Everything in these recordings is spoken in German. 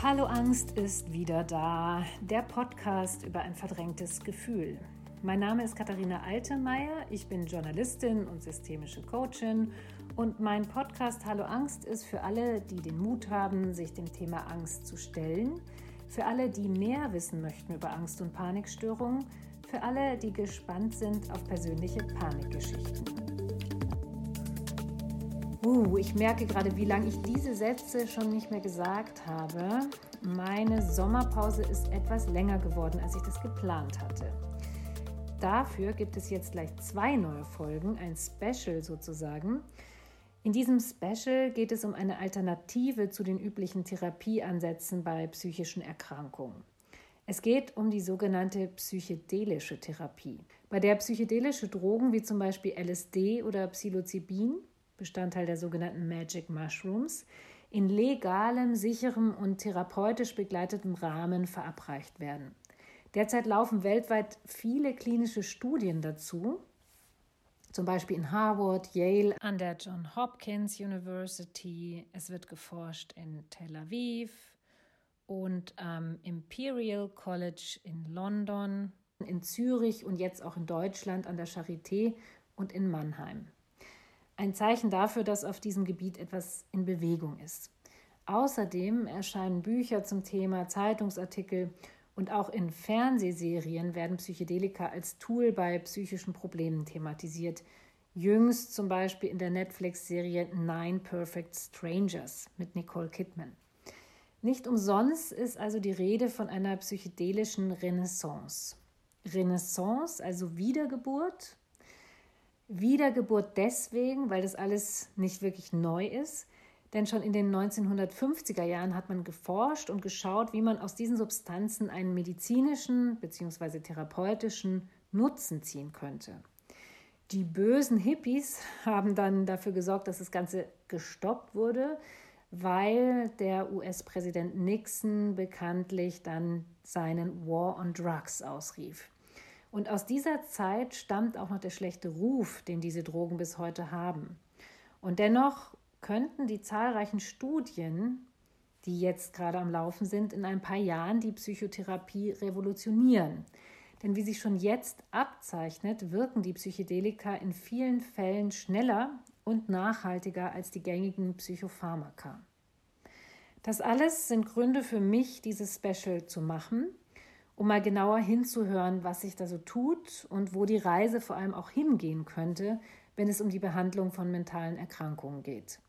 Hallo Angst ist wieder da, der Podcast über ein verdrängtes Gefühl. Mein Name ist Katharina Altemeyer, ich bin Journalistin und systemische Coachin und mein Podcast Hallo Angst ist für alle, die den Mut haben, sich dem Thema Angst zu stellen, für alle, die mehr wissen möchten über Angst und Panikstörungen, für alle, die gespannt sind auf persönliche Panikgeschichten. Uh, ich merke gerade, wie lange ich diese Sätze schon nicht mehr gesagt habe. Meine Sommerpause ist etwas länger geworden, als ich das geplant hatte. Dafür gibt es jetzt gleich zwei neue Folgen, ein Special sozusagen. In diesem Special geht es um eine Alternative zu den üblichen Therapieansätzen bei psychischen Erkrankungen. Es geht um die sogenannte psychedelische Therapie, bei der psychedelische Drogen wie zum Beispiel LSD oder Psilocybin Bestandteil der sogenannten Magic Mushrooms, in legalem, sicherem und therapeutisch begleitetem Rahmen verabreicht werden. Derzeit laufen weltweit viele klinische Studien dazu, zum Beispiel in Harvard, Yale, an der John Hopkins University. Es wird geforscht in Tel Aviv und am Imperial College in London, in Zürich und jetzt auch in Deutschland an der Charité und in Mannheim. Ein Zeichen dafür, dass auf diesem Gebiet etwas in Bewegung ist. Außerdem erscheinen Bücher zum Thema, Zeitungsartikel und auch in Fernsehserien werden Psychedelika als Tool bei psychischen Problemen thematisiert. Jüngst zum Beispiel in der Netflix-Serie Nine Perfect Strangers mit Nicole Kidman. Nicht umsonst ist also die Rede von einer psychedelischen Renaissance. Renaissance, also Wiedergeburt, Wiedergeburt deswegen, weil das alles nicht wirklich neu ist. Denn schon in den 1950er Jahren hat man geforscht und geschaut, wie man aus diesen Substanzen einen medizinischen bzw. therapeutischen Nutzen ziehen könnte. Die bösen Hippies haben dann dafür gesorgt, dass das Ganze gestoppt wurde, weil der US-Präsident Nixon bekanntlich dann seinen War on Drugs ausrief. Und aus dieser Zeit stammt auch noch der schlechte Ruf, den diese Drogen bis heute haben. Und dennoch könnten die zahlreichen Studien, die jetzt gerade am Laufen sind, in ein paar Jahren die Psychotherapie revolutionieren. Denn wie sich schon jetzt abzeichnet, wirken die Psychedelika in vielen Fällen schneller und nachhaltiger als die gängigen Psychopharmaka. Das alles sind Gründe für mich, dieses Special zu machen um mal genauer hinzuhören, was sich da so tut und wo die Reise vor allem auch hingehen könnte, wenn es um die Behandlung von mentalen Erkrankungen geht.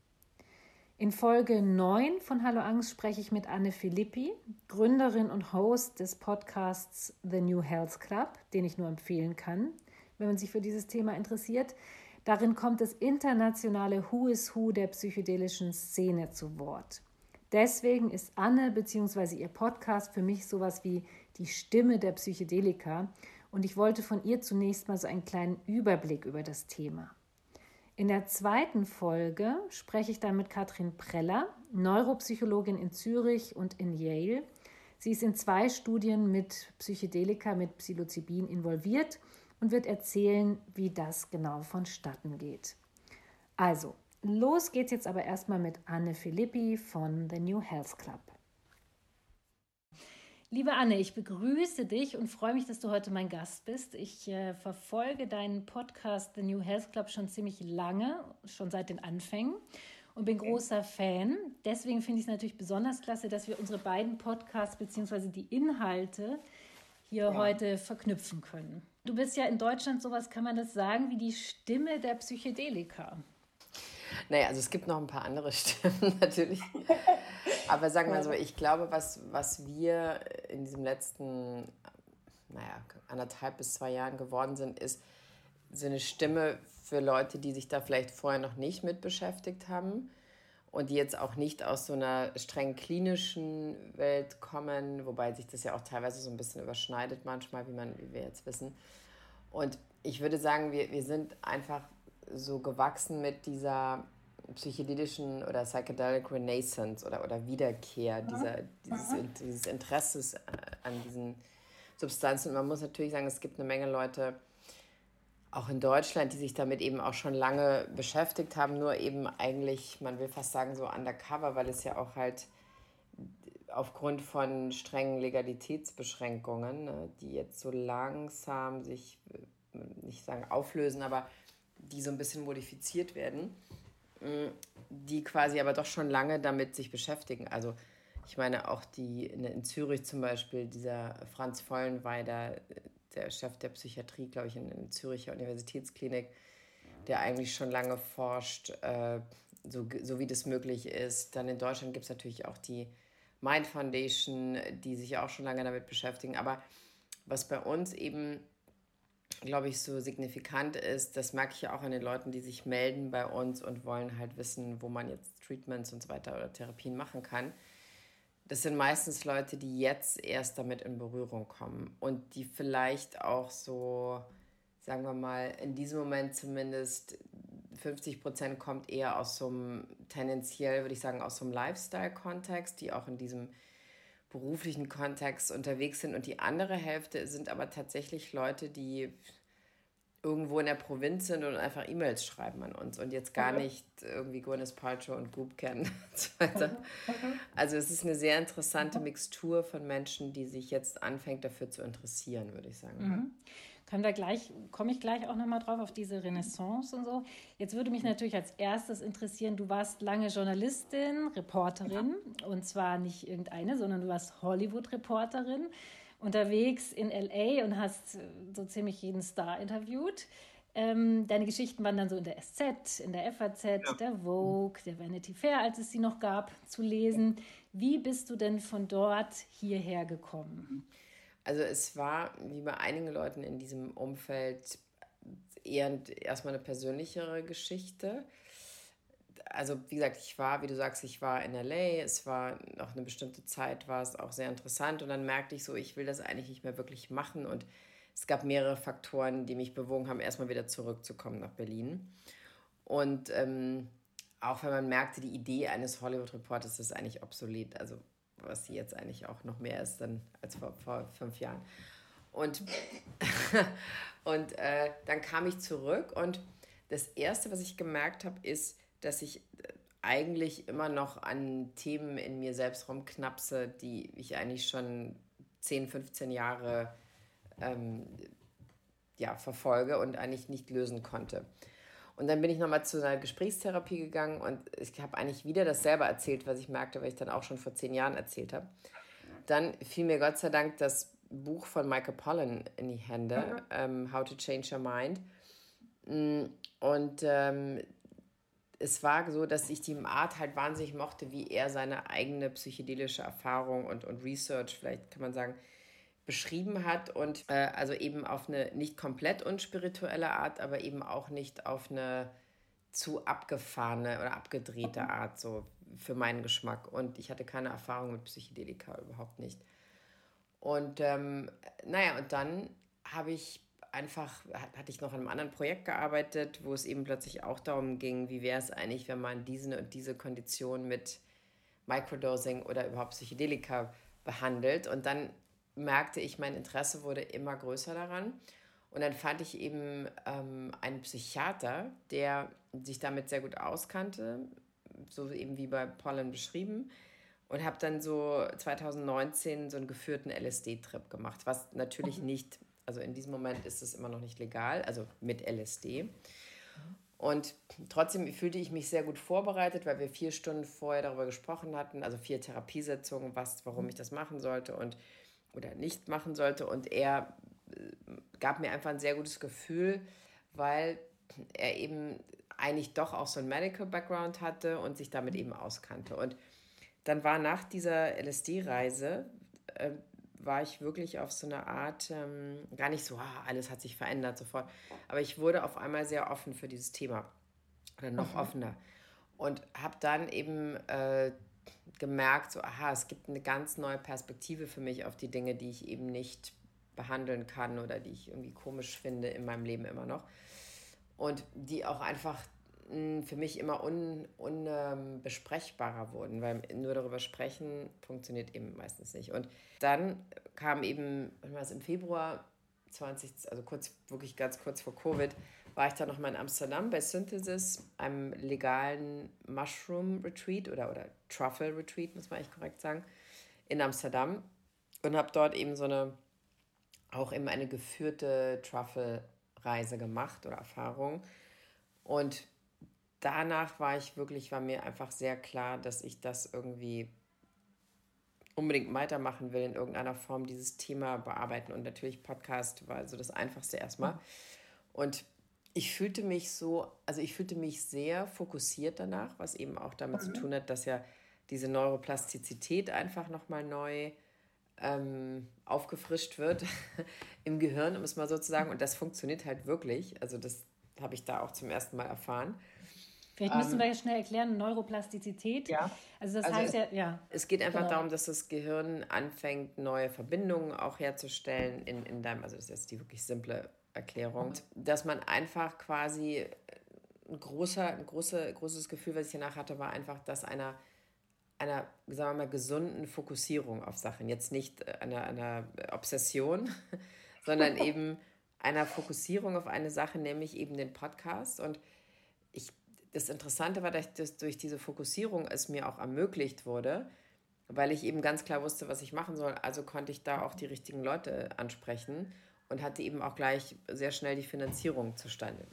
In Folge 9 von Hallo Angst spreche ich mit Anne Filippi, Gründerin und Host des Podcasts The New Health Club, den ich nur empfehlen kann, wenn man sich für dieses Thema interessiert. Darin kommt das internationale Who is Who der psychedelischen Szene zu Wort. Deswegen ist Anne bzw. ihr Podcast für mich sowas wie die Stimme der Psychedelika und ich wollte von ihr zunächst mal so einen kleinen Überblick über das Thema. In der zweiten Folge spreche ich dann mit Katrin Preller, Neuropsychologin in Zürich und in Yale. Sie ist in zwei Studien mit Psychedelika, mit Psilocybin involviert und wird erzählen, wie das genau vonstatten geht. Also, Los geht's jetzt aber erstmal mit Anne Filippi von The New Health Club. Liebe Anne, ich begrüße dich und freue mich, dass du heute mein Gast bist. Ich äh, verfolge deinen Podcast The New Health Club schon ziemlich lange, schon seit den Anfängen und bin großer Fan. Deswegen finde ich es natürlich besonders klasse, dass wir unsere beiden Podcasts bzw. die Inhalte hier ja. heute verknüpfen können. Du bist ja in Deutschland sowas, kann man das sagen, wie die Stimme der Psychedelika. Naja, also es gibt noch ein paar andere Stimmen natürlich. Aber sagen wir so, ich glaube, was, was wir in diesem letzten, naja, anderthalb bis zwei Jahren geworden sind, ist so eine Stimme für Leute, die sich da vielleicht vorher noch nicht mit beschäftigt haben und die jetzt auch nicht aus so einer streng klinischen Welt kommen, wobei sich das ja auch teilweise so ein bisschen überschneidet manchmal, wie, man, wie wir jetzt wissen. Und ich würde sagen, wir, wir sind einfach so gewachsen mit dieser psychedelischen oder psychedelic Renaissance oder, oder Wiederkehr, dieser, dieses, dieses Interesses äh, an diesen Substanzen. Und man muss natürlich sagen, es gibt eine Menge Leute, auch in Deutschland, die sich damit eben auch schon lange beschäftigt haben, nur eben eigentlich, man will fast sagen, so undercover, weil es ja auch halt aufgrund von strengen Legalitätsbeschränkungen, ne, die jetzt so langsam sich, äh, nicht sagen auflösen, aber die so ein bisschen modifiziert werden, mm, die quasi aber doch schon lange damit sich beschäftigen. Also ich meine auch die in, Zürich zum Beispiel, dieser Franz Vollenweider, der Chef der Psychiatrie, glaube ich, in, der Züricher Universitätsklinik, der eigentlich schon lange forscht, äh, so, so wie das möglich ist. Dann in Deutschland gibt es natürlich auch die Mind Foundation, die sich auch schon lange damit beschäftigen. Aber was bei uns eben, glaube ich, so signifikant ist, das merke ich ja auch an den Leuten, die sich melden bei uns und wollen halt wissen, wo man jetzt Treatments und so weiter oder Therapien machen kann. Das sind meistens Leute, die jetzt erst damit in Berührung kommen und die vielleicht auch so, sagen wir mal, in diesem Moment zumindest 50 Prozent kommt eher aus so einem, tendenziell würde ich sagen, aus so einem Lifestyle-Kontext, die auch in diesem beruflichen Kontext unterwegs sind. Und die andere Hälfte sind aber tatsächlich Leute, die irgendwo in der Provinz sind und einfach E-Mails schreiben an uns und jetzt gar nicht irgendwie Gwyneth Paltrow und Goop kennen und so weiter. Also es ist eine sehr interessante Mixtur von Menschen, die sich jetzt anfängt dafür zu interessieren, würde ich sagen. Mhm. Können wir gleich, komme ich gleich auch nochmal drauf auf diese Renaissance und so. Jetzt würde mich natürlich als erstes interessieren, du warst lange Journalistin, Reporterin ja. und zwar nicht irgendeine, sondern du warst Hollywood-Reporterin unterwegs in LA und hast so ziemlich jeden Star interviewt. Ähm, deine Geschichten waren dann so in der SZ, in der FAZ, ja. der Vogue, der Vanity Fair, als es sie noch gab, zu lesen. Wie bist du denn von dort hierher gekommen? Also es war, wie bei einigen Leuten in diesem Umfeld, eher erstmal eine persönlichere Geschichte. Also wie gesagt, ich war, wie du sagst, ich war in LA, es war noch eine bestimmte Zeit, war es auch sehr interessant und dann merkte ich so, ich will das eigentlich nicht mehr wirklich machen und es gab mehrere Faktoren, die mich bewogen haben, erstmal wieder zurückzukommen nach Berlin. Und ähm, auch wenn man merkte, die Idee eines Hollywood-Reporters ist eigentlich obsolet. Also was sie jetzt eigentlich auch noch mehr ist dann als vor, vor fünf Jahren. Und, und äh, dann kam ich zurück und das Erste, was ich gemerkt habe, ist, dass ich eigentlich immer noch an Themen in mir selbst rumknapse, die ich eigentlich schon 10, 15 Jahre ähm, ja, verfolge und eigentlich nicht lösen konnte. Und dann bin ich nochmal zu einer Gesprächstherapie gegangen und ich habe eigentlich wieder dasselbe erzählt, was ich merkte, weil ich dann auch schon vor zehn Jahren erzählt habe. Dann fiel mir Gott sei Dank das Buch von Michael Pollan in die Hände, mhm. ähm, How to Change Your Mind. Mm, und ähm, es war so, dass ich die Art halt wahnsinnig mochte, wie er seine eigene psychedelische Erfahrung und, und Research, vielleicht kann man sagen, beschrieben hat und äh, also eben auf eine nicht komplett unspirituelle Art, aber eben auch nicht auf eine zu abgefahrene oder abgedrehte mhm. Art, so für meinen Geschmack. Und ich hatte keine Erfahrung mit Psychedelika, überhaupt nicht. Und ähm, naja, und dann habe ich einfach, hatte ich noch an einem anderen Projekt gearbeitet, wo es eben plötzlich auch darum ging, wie wäre es eigentlich, wenn man diese und diese Kondition mit Microdosing oder überhaupt Psychedelika behandelt. Und dann merkte ich, mein Interesse wurde immer größer daran. Und dann fand ich eben ähm, einen Psychiater, der sich damit sehr gut auskannte, so eben wie bei Pollen beschrieben. Und habe dann so 2019 so einen geführten LSD-Trip gemacht, was natürlich nicht, also in diesem Moment ist es immer noch nicht legal, also mit LSD. Und trotzdem fühlte ich mich sehr gut vorbereitet, weil wir vier Stunden vorher darüber gesprochen hatten, also vier Therapiesitzungen, was, warum ich das machen sollte. Und oder nicht machen sollte. Und er äh, gab mir einfach ein sehr gutes Gefühl, weil er eben eigentlich doch auch so ein Medical Background hatte und sich damit eben auskannte. Und dann war nach dieser LSD-Reise, äh, war ich wirklich auf so eine Art, ähm, gar nicht so, ah, alles hat sich verändert sofort, aber ich wurde auf einmal sehr offen für dieses Thema oder noch mhm. offener und habe dann eben äh, gemerkt, so, aha, es gibt eine ganz neue Perspektive für mich auf die Dinge, die ich eben nicht behandeln kann oder die ich irgendwie komisch finde in meinem Leben immer noch. Und die auch einfach hm, für mich immer unbesprechbarer un, ähm, wurden, weil nur darüber sprechen funktioniert eben meistens nicht. Und dann kam eben, was im Februar 20, also kurz, wirklich ganz kurz vor Covid, war ich dann nochmal in Amsterdam bei Synthesis, einem legalen Mushroom Retreat oder, oder Truffle Retreat, muss man eigentlich korrekt sagen, in Amsterdam und habe dort eben so eine, auch eben eine geführte Truffle-Reise gemacht oder Erfahrung. Und danach war ich wirklich, war mir einfach sehr klar, dass ich das irgendwie unbedingt weitermachen will, in irgendeiner Form dieses Thema bearbeiten. Und natürlich Podcast war so das Einfachste erstmal. Und ich fühlte mich so, also ich fühlte mich sehr fokussiert danach, was eben auch damit mhm. zu tun hat, dass ja diese Neuroplastizität einfach nochmal neu ähm, aufgefrischt wird im Gehirn, um es mal so zu sagen. Und das funktioniert halt wirklich. Also das habe ich da auch zum ersten Mal erfahren. Vielleicht müssen ähm, wir jetzt schnell erklären, Neuroplastizität. Ja. Also das also heißt es, ja, ja. Es geht einfach genau. darum, dass das Gehirn anfängt, neue Verbindungen auch herzustellen in, in deinem, also das ist jetzt die wirklich simple Erklärung, mhm. dass man einfach quasi ein großer, ein große, großes Gefühl, was ich danach hatte, war einfach, dass einer einer, sagen wir mal, gesunden Fokussierung auf Sachen. Jetzt nicht einer, einer Obsession, sondern eben einer Fokussierung auf eine Sache, nämlich eben den Podcast. Und ich das Interessante war, dass das durch diese Fokussierung es mir auch ermöglicht wurde, weil ich eben ganz klar wusste, was ich machen soll. Also konnte ich da auch die richtigen Leute ansprechen und hatte eben auch gleich sehr schnell die Finanzierung zustande.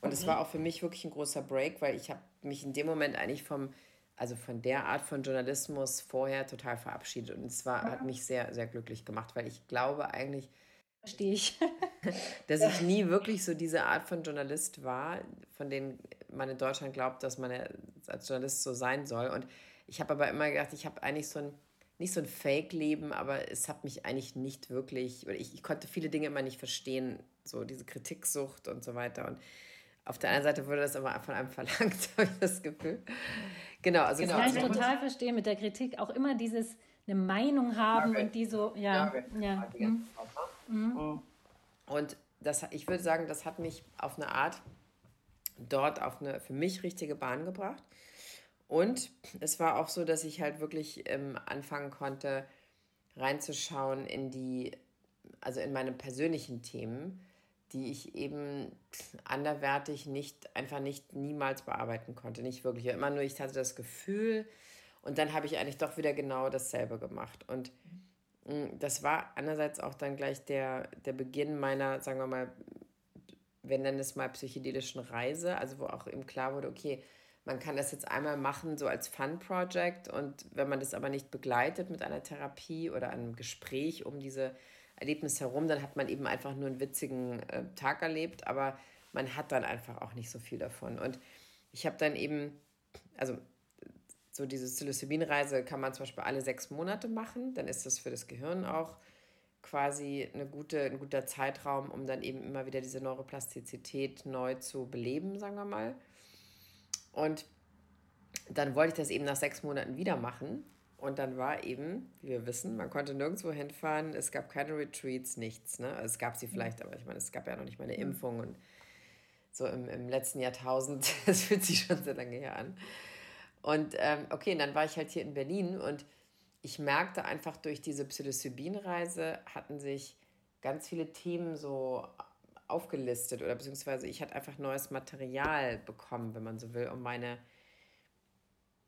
Und es mhm. war auch für mich wirklich ein großer Break, weil ich habe mich in dem Moment eigentlich vom, also von der Art von Journalismus vorher total verabschiedet. Und es war, mhm. hat mich sehr, sehr glücklich gemacht, weil ich glaube eigentlich, Verstehe ich. dass ich nie wirklich so diese Art von Journalist war, von denen man in Deutschland glaubt, dass man als Journalist so sein soll. Und ich habe aber immer gedacht, ich habe eigentlich so ein, nicht so ein Fake-Leben, aber es hat mich eigentlich nicht wirklich, ich, ich konnte viele Dinge immer nicht verstehen, so diese Kritiksucht und so weiter. Und auf der anderen Seite wurde das aber von einem verlangt, habe ich das Gefühl. Genau, also genau. Das kann ich total verstehen mit der Kritik. Auch immer dieses eine Meinung haben ja, und die so, ja, ja. ja. Mhm. Mhm. Und das, ich würde sagen, das hat mich auf eine Art dort auf eine für mich richtige Bahn gebracht. Und es war auch so, dass ich halt wirklich ähm, anfangen konnte, reinzuschauen in die, also in meine persönlichen Themen, die ich eben anderwertig nicht, einfach nicht niemals bearbeiten konnte. Nicht wirklich. Immer nur, ich hatte das Gefühl und dann habe ich eigentlich doch wieder genau dasselbe gemacht. Und Mm, das war einerseits auch dann gleich der, der Beginn meiner, sagen wir mal, wir nennen es mal psychedelischen Reise, also wo auch eben klar wurde, okay, man kann das jetzt einmal machen, so als Fun-Project und wenn man das aber nicht begleitet mit einer Therapie oder einem Gespräch um diese Erlebnisse herum, dann hat man eben einfach nur einen witzigen äh, Tag erlebt, aber man hat dann einfach auch nicht so viel davon. Und ich habe dann eben, also so diese Psilocybin-Reise kann man zum Beispiel alle sechs Monate machen. Dann ist das für das Gehirn auch quasi eine gute, ein guter Zeitraum, um dann eben immer wieder diese Neuroplastizität neu zu beleben, sagen wir mal. Und dann wollte ich das eben nach sechs Monaten wieder machen. Und dann war eben, wie wir wissen, man konnte nirgendwo hinfahren, es gab keine Retreats, nichts. Ne? Also es gab sie vielleicht, aber ich meine, es gab ja noch nicht mal eine mhm. Impfung. Und so im, im letzten Jahrtausend, das fühlt sich schon sehr lange her an. Und ähm, okay, und dann war ich halt hier in Berlin und ich merkte einfach durch diese Psilocybin-Reise hatten sich ganz viele Themen so aufgelistet oder beziehungsweise ich hatte einfach neues Material bekommen, wenn man so will, um meine,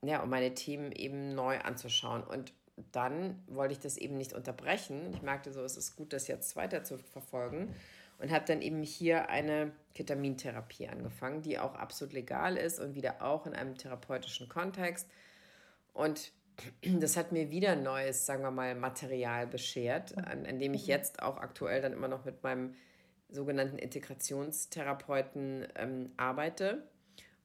ja, um meine Themen eben neu anzuschauen. Und dann wollte ich das eben nicht unterbrechen. Ich merkte so, es ist gut, das jetzt weiter zu verfolgen und habe dann eben hier eine Ketamintherapie angefangen, die auch absolut legal ist und wieder auch in einem therapeutischen Kontext. Und das hat mir wieder neues, sagen wir mal, Material beschert, an, an dem ich mhm. jetzt auch aktuell dann immer noch mit meinem sogenannten Integrationstherapeuten ähm, arbeite.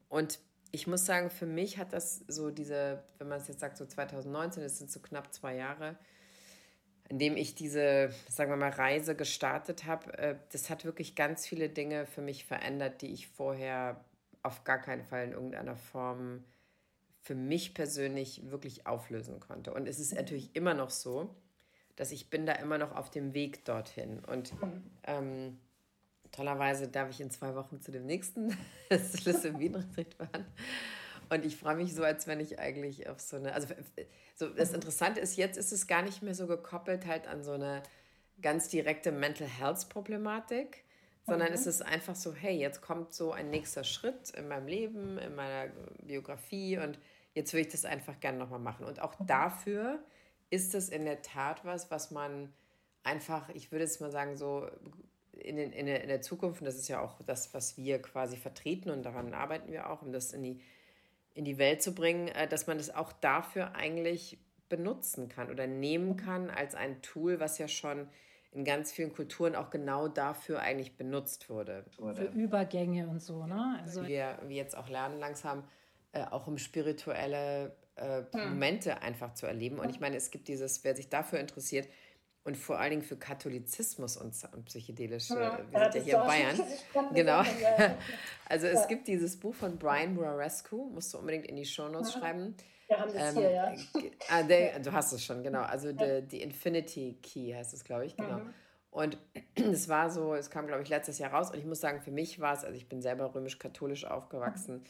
Und ich muss sagen, für mich hat das so diese, wenn man es jetzt sagt, so 2019, das sind so knapp zwei Jahre, in dem ich diese, sagen wir mal, Reise gestartet habe, äh, das hat wirklich ganz viele Dinge für mich verändert, die ich vorher auf gar keinen Fall in irgendeiner Form für mich persönlich wirklich auflösen konnte. Und es ist natürlich immer noch so, dass ich bin da immer noch auf dem Weg dorthin. Und ähm, tollerweise darf ich in zwei Wochen zu dem nächsten Schlüssel-Wien-Retreat fahren. Und ich freue mich so, als wenn ich eigentlich auf so eine, also so das Interessante ist, jetzt ist es gar nicht mehr so gekoppelt halt an so eine ganz direkte Mental Health Problematik, sondern mhm. es ist einfach so, hey, jetzt kommt so ein nächster Schritt in meinem Leben, in meiner Biografie und jetzt will ich das einfach gerne nochmal machen. Und auch dafür ist es in der Tat was, was man einfach, ich würde jetzt mal sagen, so in, den, in, der, in der Zukunft, und das ist ja auch das, was wir quasi vertreten und daran arbeiten wir auch, um das in die, in die Welt zu bringen, äh, dass man das auch dafür eigentlich benutzen kann oder nehmen kann als ein Tool, was ja schon in ganz vielen Kulturen auch genau dafür eigentlich benutzt wurde. Für Übergänge und so, ne? Also wir, wir jetzt auch lernen langsam, äh, auch um spirituelle äh, hm. Momente einfach zu erleben. Und ich meine, es gibt dieses, wer sich dafür interessiert, und vor allen Dingen für Katholizismus und, psychedelische, ja, wir sind ja hier in Bayern. Genau. Also es gibt dieses Buch von Brian Murarescu, musst du unbedingt in die Shownotes schreiben. Wir haben das ähm, hier, ja. Ah, der, du hast es schon, genau. Also ja. die, Infinity Key heißt es, glaube ich, genau. Mhm. Und es war so, es kam, glaube ich, letztes Jahr raus. Und ich muss sagen, für mich war es, also ich bin selber römisch-katholisch aufgewachsen, mhm.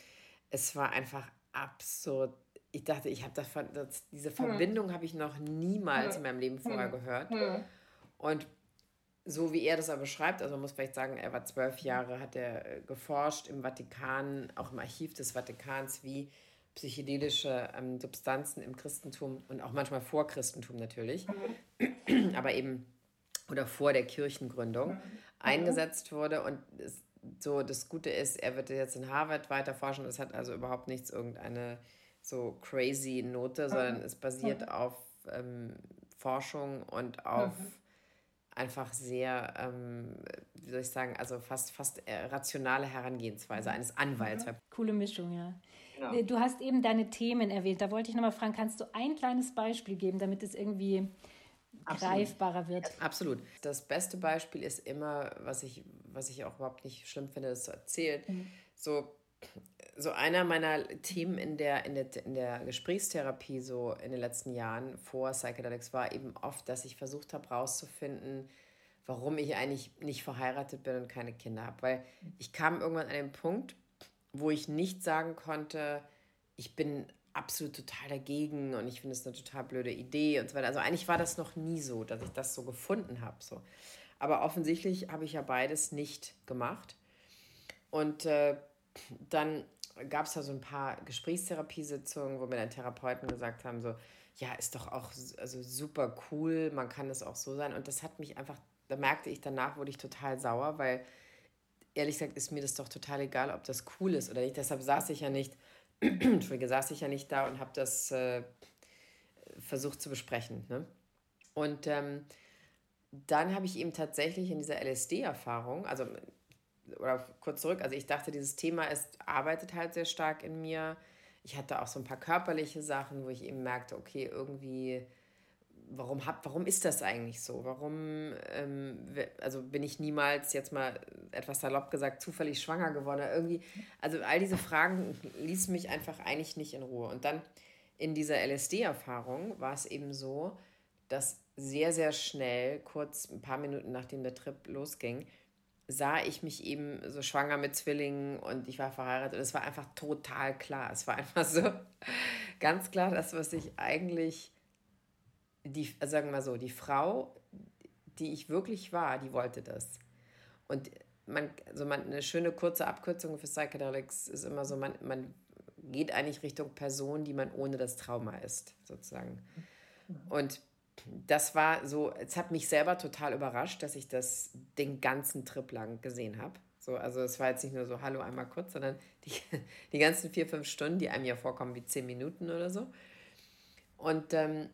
es war einfach absurd. Ich dachte, ich habe davon, das, diese mhm. Verbindung mhm. habe ich noch niemals in meinem Leben vorher mhm. gehört. Mhm. Und so wie er das aber beschreibt, also man muss vielleicht sagen, er war zwölf Jahre, hat er äh, geforscht im Vatikan, auch im Archiv des Vatikans, wie psychedelische ähm, Substanzen im Christentum und auch manchmal vor Christentum natürlich, mhm. aber eben oder vor der Kirchengründung mhm. eingesetzt wurde. Und es, so das Gute ist, er wird jetzt in Harvard weiter forschen. Es hat also überhaupt nichts irgendeine so crazy Note, sondern mhm. es basiert auf ähm, Forschung und auf mhm. einfach sehr, ähm, wie soll ich sagen, also fast, fast äh, rationale Herangehensweise mhm. eines Anwalts. Mhm. Coole Mischung, ja. Genau. Äh, du hast eben deine Themen erwähnt. Da wollte ich nochmal fragen, kannst du ein kleines Beispiel geben, damit es irgendwie Absolut. greifbarer wird? Absolut. Das beste Beispiel ist immer, was ich, was ich auch überhaupt nicht schlimm finde, das zu erzählen. Mhm. So, so einer meiner Themen in der, in, der, in der Gesprächstherapie so in den letzten Jahren vor Psychedelics war eben oft, dass ich versucht habe herauszufinden, warum ich eigentlich nicht verheiratet bin und keine Kinder habe. Weil ich kam irgendwann an den Punkt, wo ich nicht sagen konnte, ich bin absolut total dagegen und ich finde es eine total blöde Idee und so weiter. Also eigentlich war das noch nie so, dass ich das so gefunden habe. So. Aber offensichtlich habe ich ja beides nicht gemacht. Und äh, dann gab es da so ein paar Gesprächstherapiesitzungen, wo mir dann Therapeuten gesagt haben, so, ja, ist doch auch also super cool, man kann es auch so sein. Und das hat mich einfach, da merkte ich danach, wurde ich total sauer, weil ehrlich gesagt ist mir das doch total egal, ob das cool ist oder nicht. Deshalb saß ich ja nicht, Entschuldige, saß ich ja nicht da und habe das äh, versucht zu besprechen. Ne? Und ähm, dann habe ich eben tatsächlich in dieser LSD-Erfahrung, also oder kurz zurück, also ich dachte, dieses Thema ist, arbeitet halt sehr stark in mir. Ich hatte auch so ein paar körperliche Sachen, wo ich eben merkte, okay, irgendwie warum, hab, warum ist das eigentlich so? Warum, ähm, also bin ich niemals jetzt mal etwas salopp gesagt zufällig schwanger geworden? Irgendwie, also all diese Fragen ließen mich einfach eigentlich nicht in Ruhe. Und dann in dieser LSD-Erfahrung war es eben so, dass sehr, sehr schnell, kurz ein paar Minuten nachdem der Trip losging, sah ich mich eben so schwanger mit Zwillingen und ich war verheiratet. Und es war einfach total klar. Es war einfach so ganz klar, das, was ich eigentlich die, also sagen wir mal so, die Frau, die ich wirklich war, die wollte das. Und man, also man, eine schöne kurze Abkürzung für Psychedelics ist immer so, man, man geht eigentlich Richtung Person, die man ohne das Trauma ist, sozusagen. Und das war so, es hat mich selber total überrascht, dass ich das den ganzen Trip lang gesehen habe. So, also es war jetzt nicht nur so, hallo, einmal kurz, sondern die, die ganzen vier, fünf Stunden, die einem ja vorkommen wie zehn Minuten oder so. Und ähm,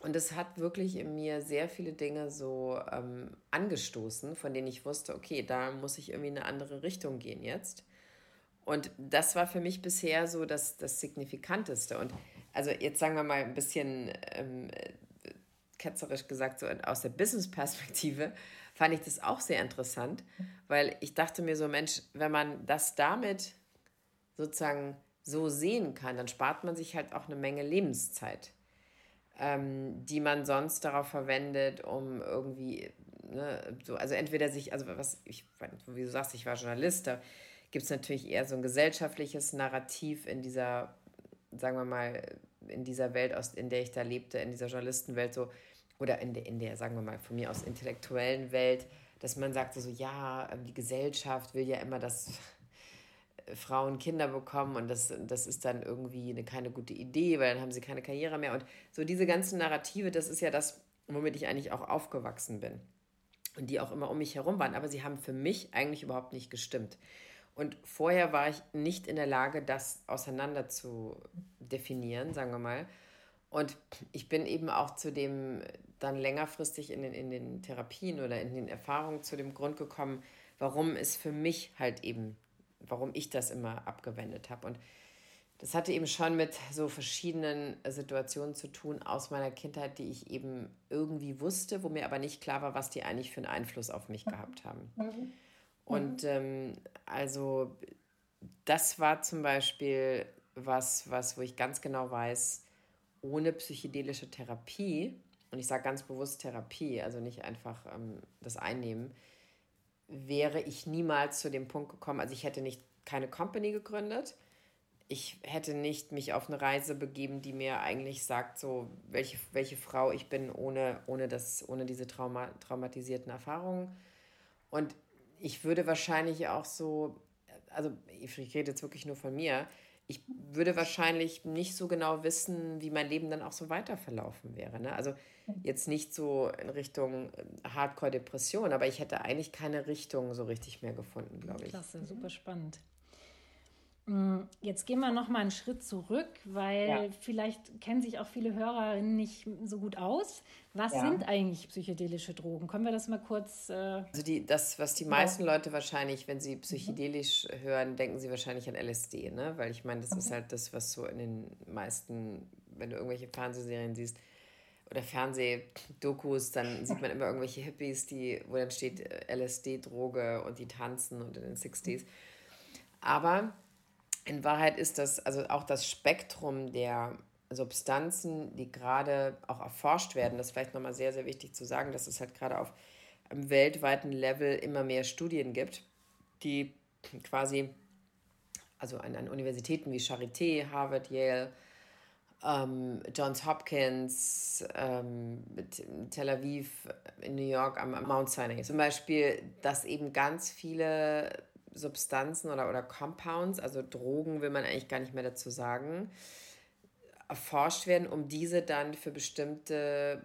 und es hat wirklich in mir sehr viele Dinge so ähm, angestoßen, von denen ich wusste, okay, da muss ich irgendwie in eine andere Richtung gehen jetzt. Und das war für mich bisher so das, das Signifikanteste. Und also jetzt sagen wir mal ein bisschen ähm, ketzerisch gesagt, so aus der Business-Perspektive, fand ich das auch sehr interessant, weil ich dachte mir so, Mensch, wenn man das damit sozusagen so sehen kann, dann spart man sich halt auch eine Menge Lebenszeit ähm, die man sonst darauf verwendet, um irgendwie, ne, so, also entweder sich, also was, ich, wie du sagst, ich war Journalist, da gibt es natürlich eher so ein gesellschaftliches Narrativ in dieser, sagen wir mal, in dieser Welt, aus, in der ich da lebte, in dieser Journalistenwelt so, oder in der, in der, sagen wir mal, von mir aus intellektuellen Welt, dass man sagt so, ja, ähm, die Gesellschaft will ja immer das Frauen Kinder bekommen und das, das ist dann irgendwie eine, keine gute Idee, weil dann haben sie keine Karriere mehr. Und so diese ganzen Narrative, das ist ja das, womit ich eigentlich auch aufgewachsen bin und die auch immer um mich herum waren, aber sie haben für mich eigentlich überhaupt nicht gestimmt. Und vorher war ich nicht in der Lage, das auseinander zu definieren, sagen wir mal. Und ich bin eben auch zu dem dann längerfristig in den, in den Therapien oder in den Erfahrungen zu dem Grund gekommen, warum es für mich halt eben, warum ich das immer abgewendet habe. Und das hatte eben schon mit so verschiedenen Situationen zu tun aus meiner Kindheit, die ich eben irgendwie wusste, wo mir aber nicht klar war, was die eigentlich für einen Einfluss auf mich gehabt haben. Mhm. Und ähm, also das war zum Beispiel was, was, wo ich ganz genau weiß, ohne psychedelische Therapie, und ich sage ganz bewusst Therapie, also nicht einfach ähm, das Einnehmen, wäre ich niemals zu dem Punkt gekommen, also ich hätte nicht keine Company gegründet, ich hätte nicht mich auf eine Reise begeben, die mir eigentlich sagt, so welche, welche Frau ich bin, ohne, ohne, das, ohne diese Trauma, traumatisierten Erfahrungen. Und ich würde wahrscheinlich auch so, also ich rede jetzt wirklich nur von mir, ich würde wahrscheinlich nicht so genau wissen, wie mein Leben dann auch so weiter verlaufen wäre. Ne? Also jetzt nicht so in Richtung äh, Hardcore-Depression, aber ich hätte eigentlich keine Richtung so richtig mehr gefunden, glaube ich. Klasse, super spannend. Mm, jetzt gehen wir noch mal einen Schritt zurück, weil ja. vielleicht kennen sich auch viele Hörerinnen nicht so gut aus. Was ja. sind eigentlich psychedelische Drogen? Können wir das mal kurz? Äh also die, das, was die meisten ja. Leute wahrscheinlich, wenn sie psychedelisch mhm. hören, denken sie wahrscheinlich an LSD, ne? Weil ich meine, das okay. ist halt das, was so in den meisten, wenn du irgendwelche Fernsehserien siehst oder Fernsehdokus, dann sieht man immer irgendwelche Hippies, die, wo dann steht äh, LSD-Droge und die tanzen und in den 60s. Aber in Wahrheit ist das also auch das Spektrum der Substanzen, die gerade auch erforscht werden, das ist vielleicht nochmal sehr, sehr wichtig zu sagen, dass es halt gerade auf einem weltweiten Level immer mehr Studien gibt, die quasi, also an, an Universitäten wie Charité, Harvard, Yale, ähm, Johns Hopkins, ähm, Tel Aviv, in New York am, am Mount Sinai. Zum Beispiel, dass eben ganz viele Substanzen oder, oder Compounds, also Drogen will man eigentlich gar nicht mehr dazu sagen, erforscht werden, um diese dann für bestimmte,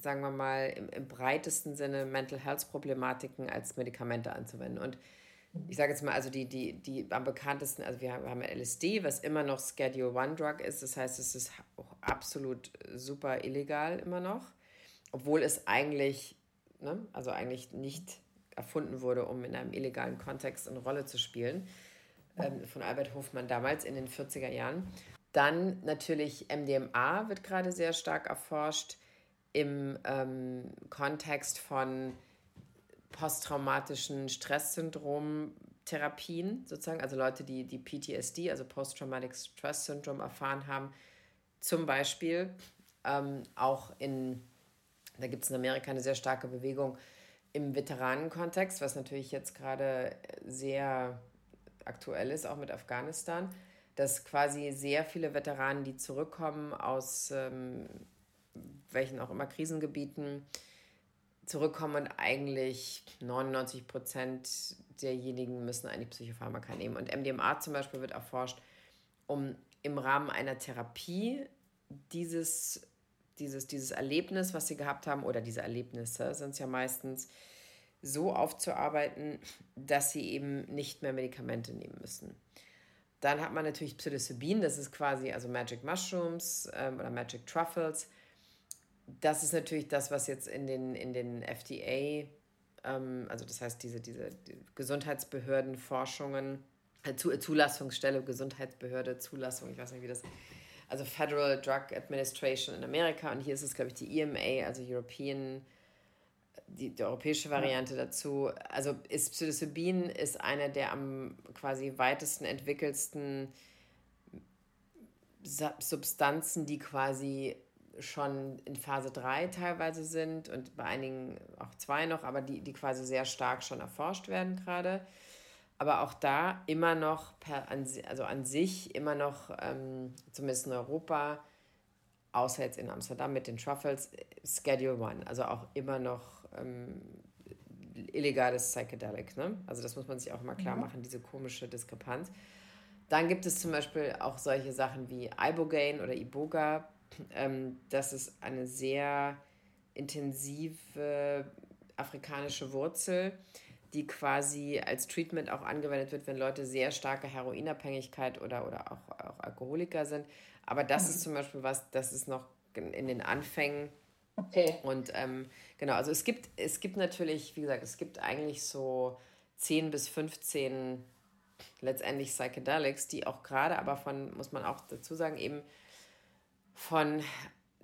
sagen wir mal, im, im breitesten Sinne Mental Health Problematiken als Medikamente anzuwenden. Und ich sage jetzt mal, also die, die, die am bekanntesten, also wir haben, LSD, was immer noch Schedule One Drug ist, das heißt, es ist absolut super illegal immer noch, obwohl es eigentlich, ne, also eigentlich nicht erfunden wurde, um in einem illegalen Kontext eine Rolle zu spielen, ähm, von Albert Hofmann damals in den 40er Jahren. Dann natürlich MDMA wird gerade sehr stark erforscht im ähm, Kontext von posttraumatischen Stresssyndrom-Therapien, sozusagen, also Leute, die die PTSD, also Post-Traumatic Stress Syndrome, erfahren haben, zum Beispiel ähm, auch in, da gibt es in Amerika eine sehr starke Bewegung, im Veteranenkontext, was natürlich jetzt gerade sehr aktuell ist, auch mit Afghanistan, dass quasi sehr viele Veteranen, die zurückkommen aus ähm, welchen auch immer Krisengebieten, zurückkommen und eigentlich 99 Prozent derjenigen müssen eigentlich Psychopharmaka nehmen. Und MDMA zum Beispiel wird erforscht, um im Rahmen einer Therapie dieses dieses, dieses Erlebnis, was sie gehabt haben, oder diese Erlebnisse sind es ja meistens, so aufzuarbeiten, dass sie eben nicht mehr Medikamente nehmen müssen. Dann hat man natürlich Psilocybin, das ist quasi also Magic Mushrooms ähm, oder Magic Truffles. Das ist natürlich das, was jetzt in den, in den FDA, ähm, also das heißt diese, diese die Gesundheitsbehörden, Forschungen, äh, Zulassungsstelle, Gesundheitsbehörde, Zulassung, ich weiß nicht, wie das also Federal Drug Administration in Amerika und hier ist es, glaube ich, die EMA, also European, die, die europäische Variante ja. dazu. Also ist Psilocybin ist eine der am quasi weitesten entwickelsten Substanzen, die quasi schon in Phase 3 teilweise sind und bei einigen auch zwei noch, aber die, die quasi sehr stark schon erforscht werden gerade aber auch da immer noch, per, also an sich immer noch, ähm, zumindest in Europa, außer jetzt in Amsterdam mit den Truffles, Schedule One. Also auch immer noch ähm, illegales Psychedelic. Ne? Also das muss man sich auch mal klar mhm. machen, diese komische Diskrepanz. Dann gibt es zum Beispiel auch solche Sachen wie Ibogaine oder Iboga. Ähm, das ist eine sehr intensive afrikanische Wurzel, die quasi als Treatment auch angewendet wird, wenn Leute sehr starke Heroinabhängigkeit oder, oder auch, auch Alkoholiker sind. Aber das mhm. ist zum Beispiel was, das ist noch in den Anfängen. Okay. Und ähm, genau, also es gibt, es gibt natürlich, wie gesagt, es gibt eigentlich so 10 bis 15 letztendlich Psychedelics, die auch gerade aber von, muss man auch dazu sagen, eben von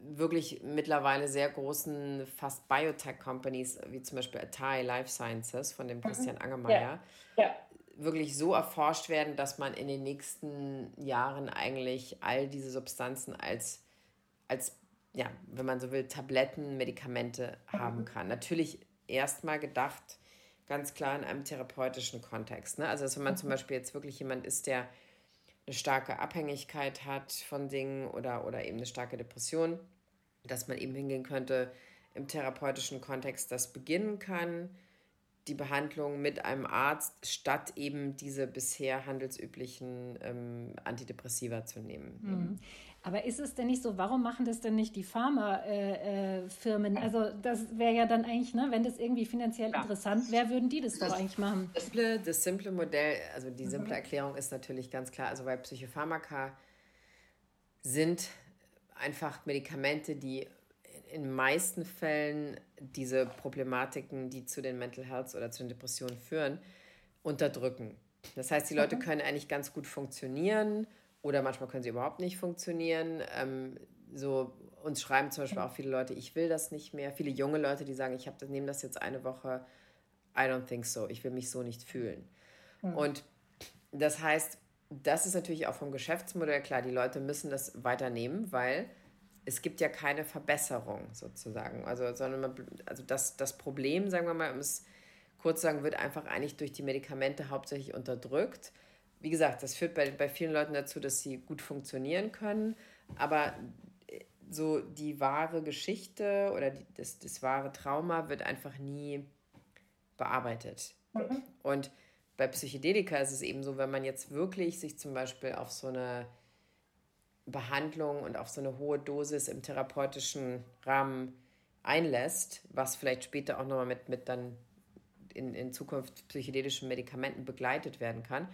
wirklich mittlerweile sehr großen, fast Biotech-Companies, wie zum Beispiel Atai Life Sciences von dem mhm. Christian Angermeier, ja. ja. wirklich so erforscht werden, dass man in den nächsten Jahren eigentlich all diese Substanzen als, als ja, wenn man so will, Tabletten, Medikamente mhm. haben kann. Natürlich erstmal gedacht, ganz klar in einem therapeutischen Kontext. Ne? Also, wenn man zum mhm. Beispiel jetzt wirklich jemand ist, der eine starke Abhängigkeit hat von Dingen oder, oder eben eine starke Depression, dass man eben hingehen könnte, im therapeutischen Kontext das beginnen kann, die Behandlung mit einem Arzt, statt eben diese bisher handelsüblichen ähm, Antidepressiva zu nehmen. Mhm. Aber ist es denn nicht so, warum machen das denn nicht die Pharmafirmen? Äh, äh, also das wäre ja dann eigentlich, ne, wenn das irgendwie finanziell ja. interessant wäre, würden die das, das doch eigentlich machen. Das simple, das simple Modell, also die simple mhm. Erklärung ist natürlich ganz klar, also bei Psychopharmaka sind einfach Medikamente, die in den meisten Fällen diese Problematiken, die zu den Mental Health oder zu den Depressionen führen, unterdrücken. Das heißt, die Leute mhm. können eigentlich ganz gut funktionieren oder manchmal können sie überhaupt nicht funktionieren. Ähm, so uns schreiben zum Beispiel auch viele Leute, ich will das nicht mehr. Viele junge Leute, die sagen, ich das, nehme das jetzt eine Woche. I don't think so. Ich will mich so nicht fühlen. Mhm. Und das heißt, das ist natürlich auch vom Geschäftsmodell klar. Die Leute müssen das weiternehmen, weil es gibt ja keine Verbesserung sozusagen. Also, sondern man, also das, das Problem, sagen wir mal, um es kurz zu sagen, wird einfach eigentlich durch die Medikamente hauptsächlich unterdrückt wie gesagt, das führt bei, bei vielen Leuten dazu, dass sie gut funktionieren können, aber äh, so die wahre Geschichte oder die, das, das wahre Trauma wird einfach nie bearbeitet. Mhm. Und bei Psychedelika ist es eben so, wenn man jetzt wirklich sich zum Beispiel auf so eine Behandlung und auf so eine hohe Dosis im therapeutischen Rahmen einlässt, was vielleicht später auch nochmal mit, mit dann in, in Zukunft psychedelischen Medikamenten begleitet werden kann,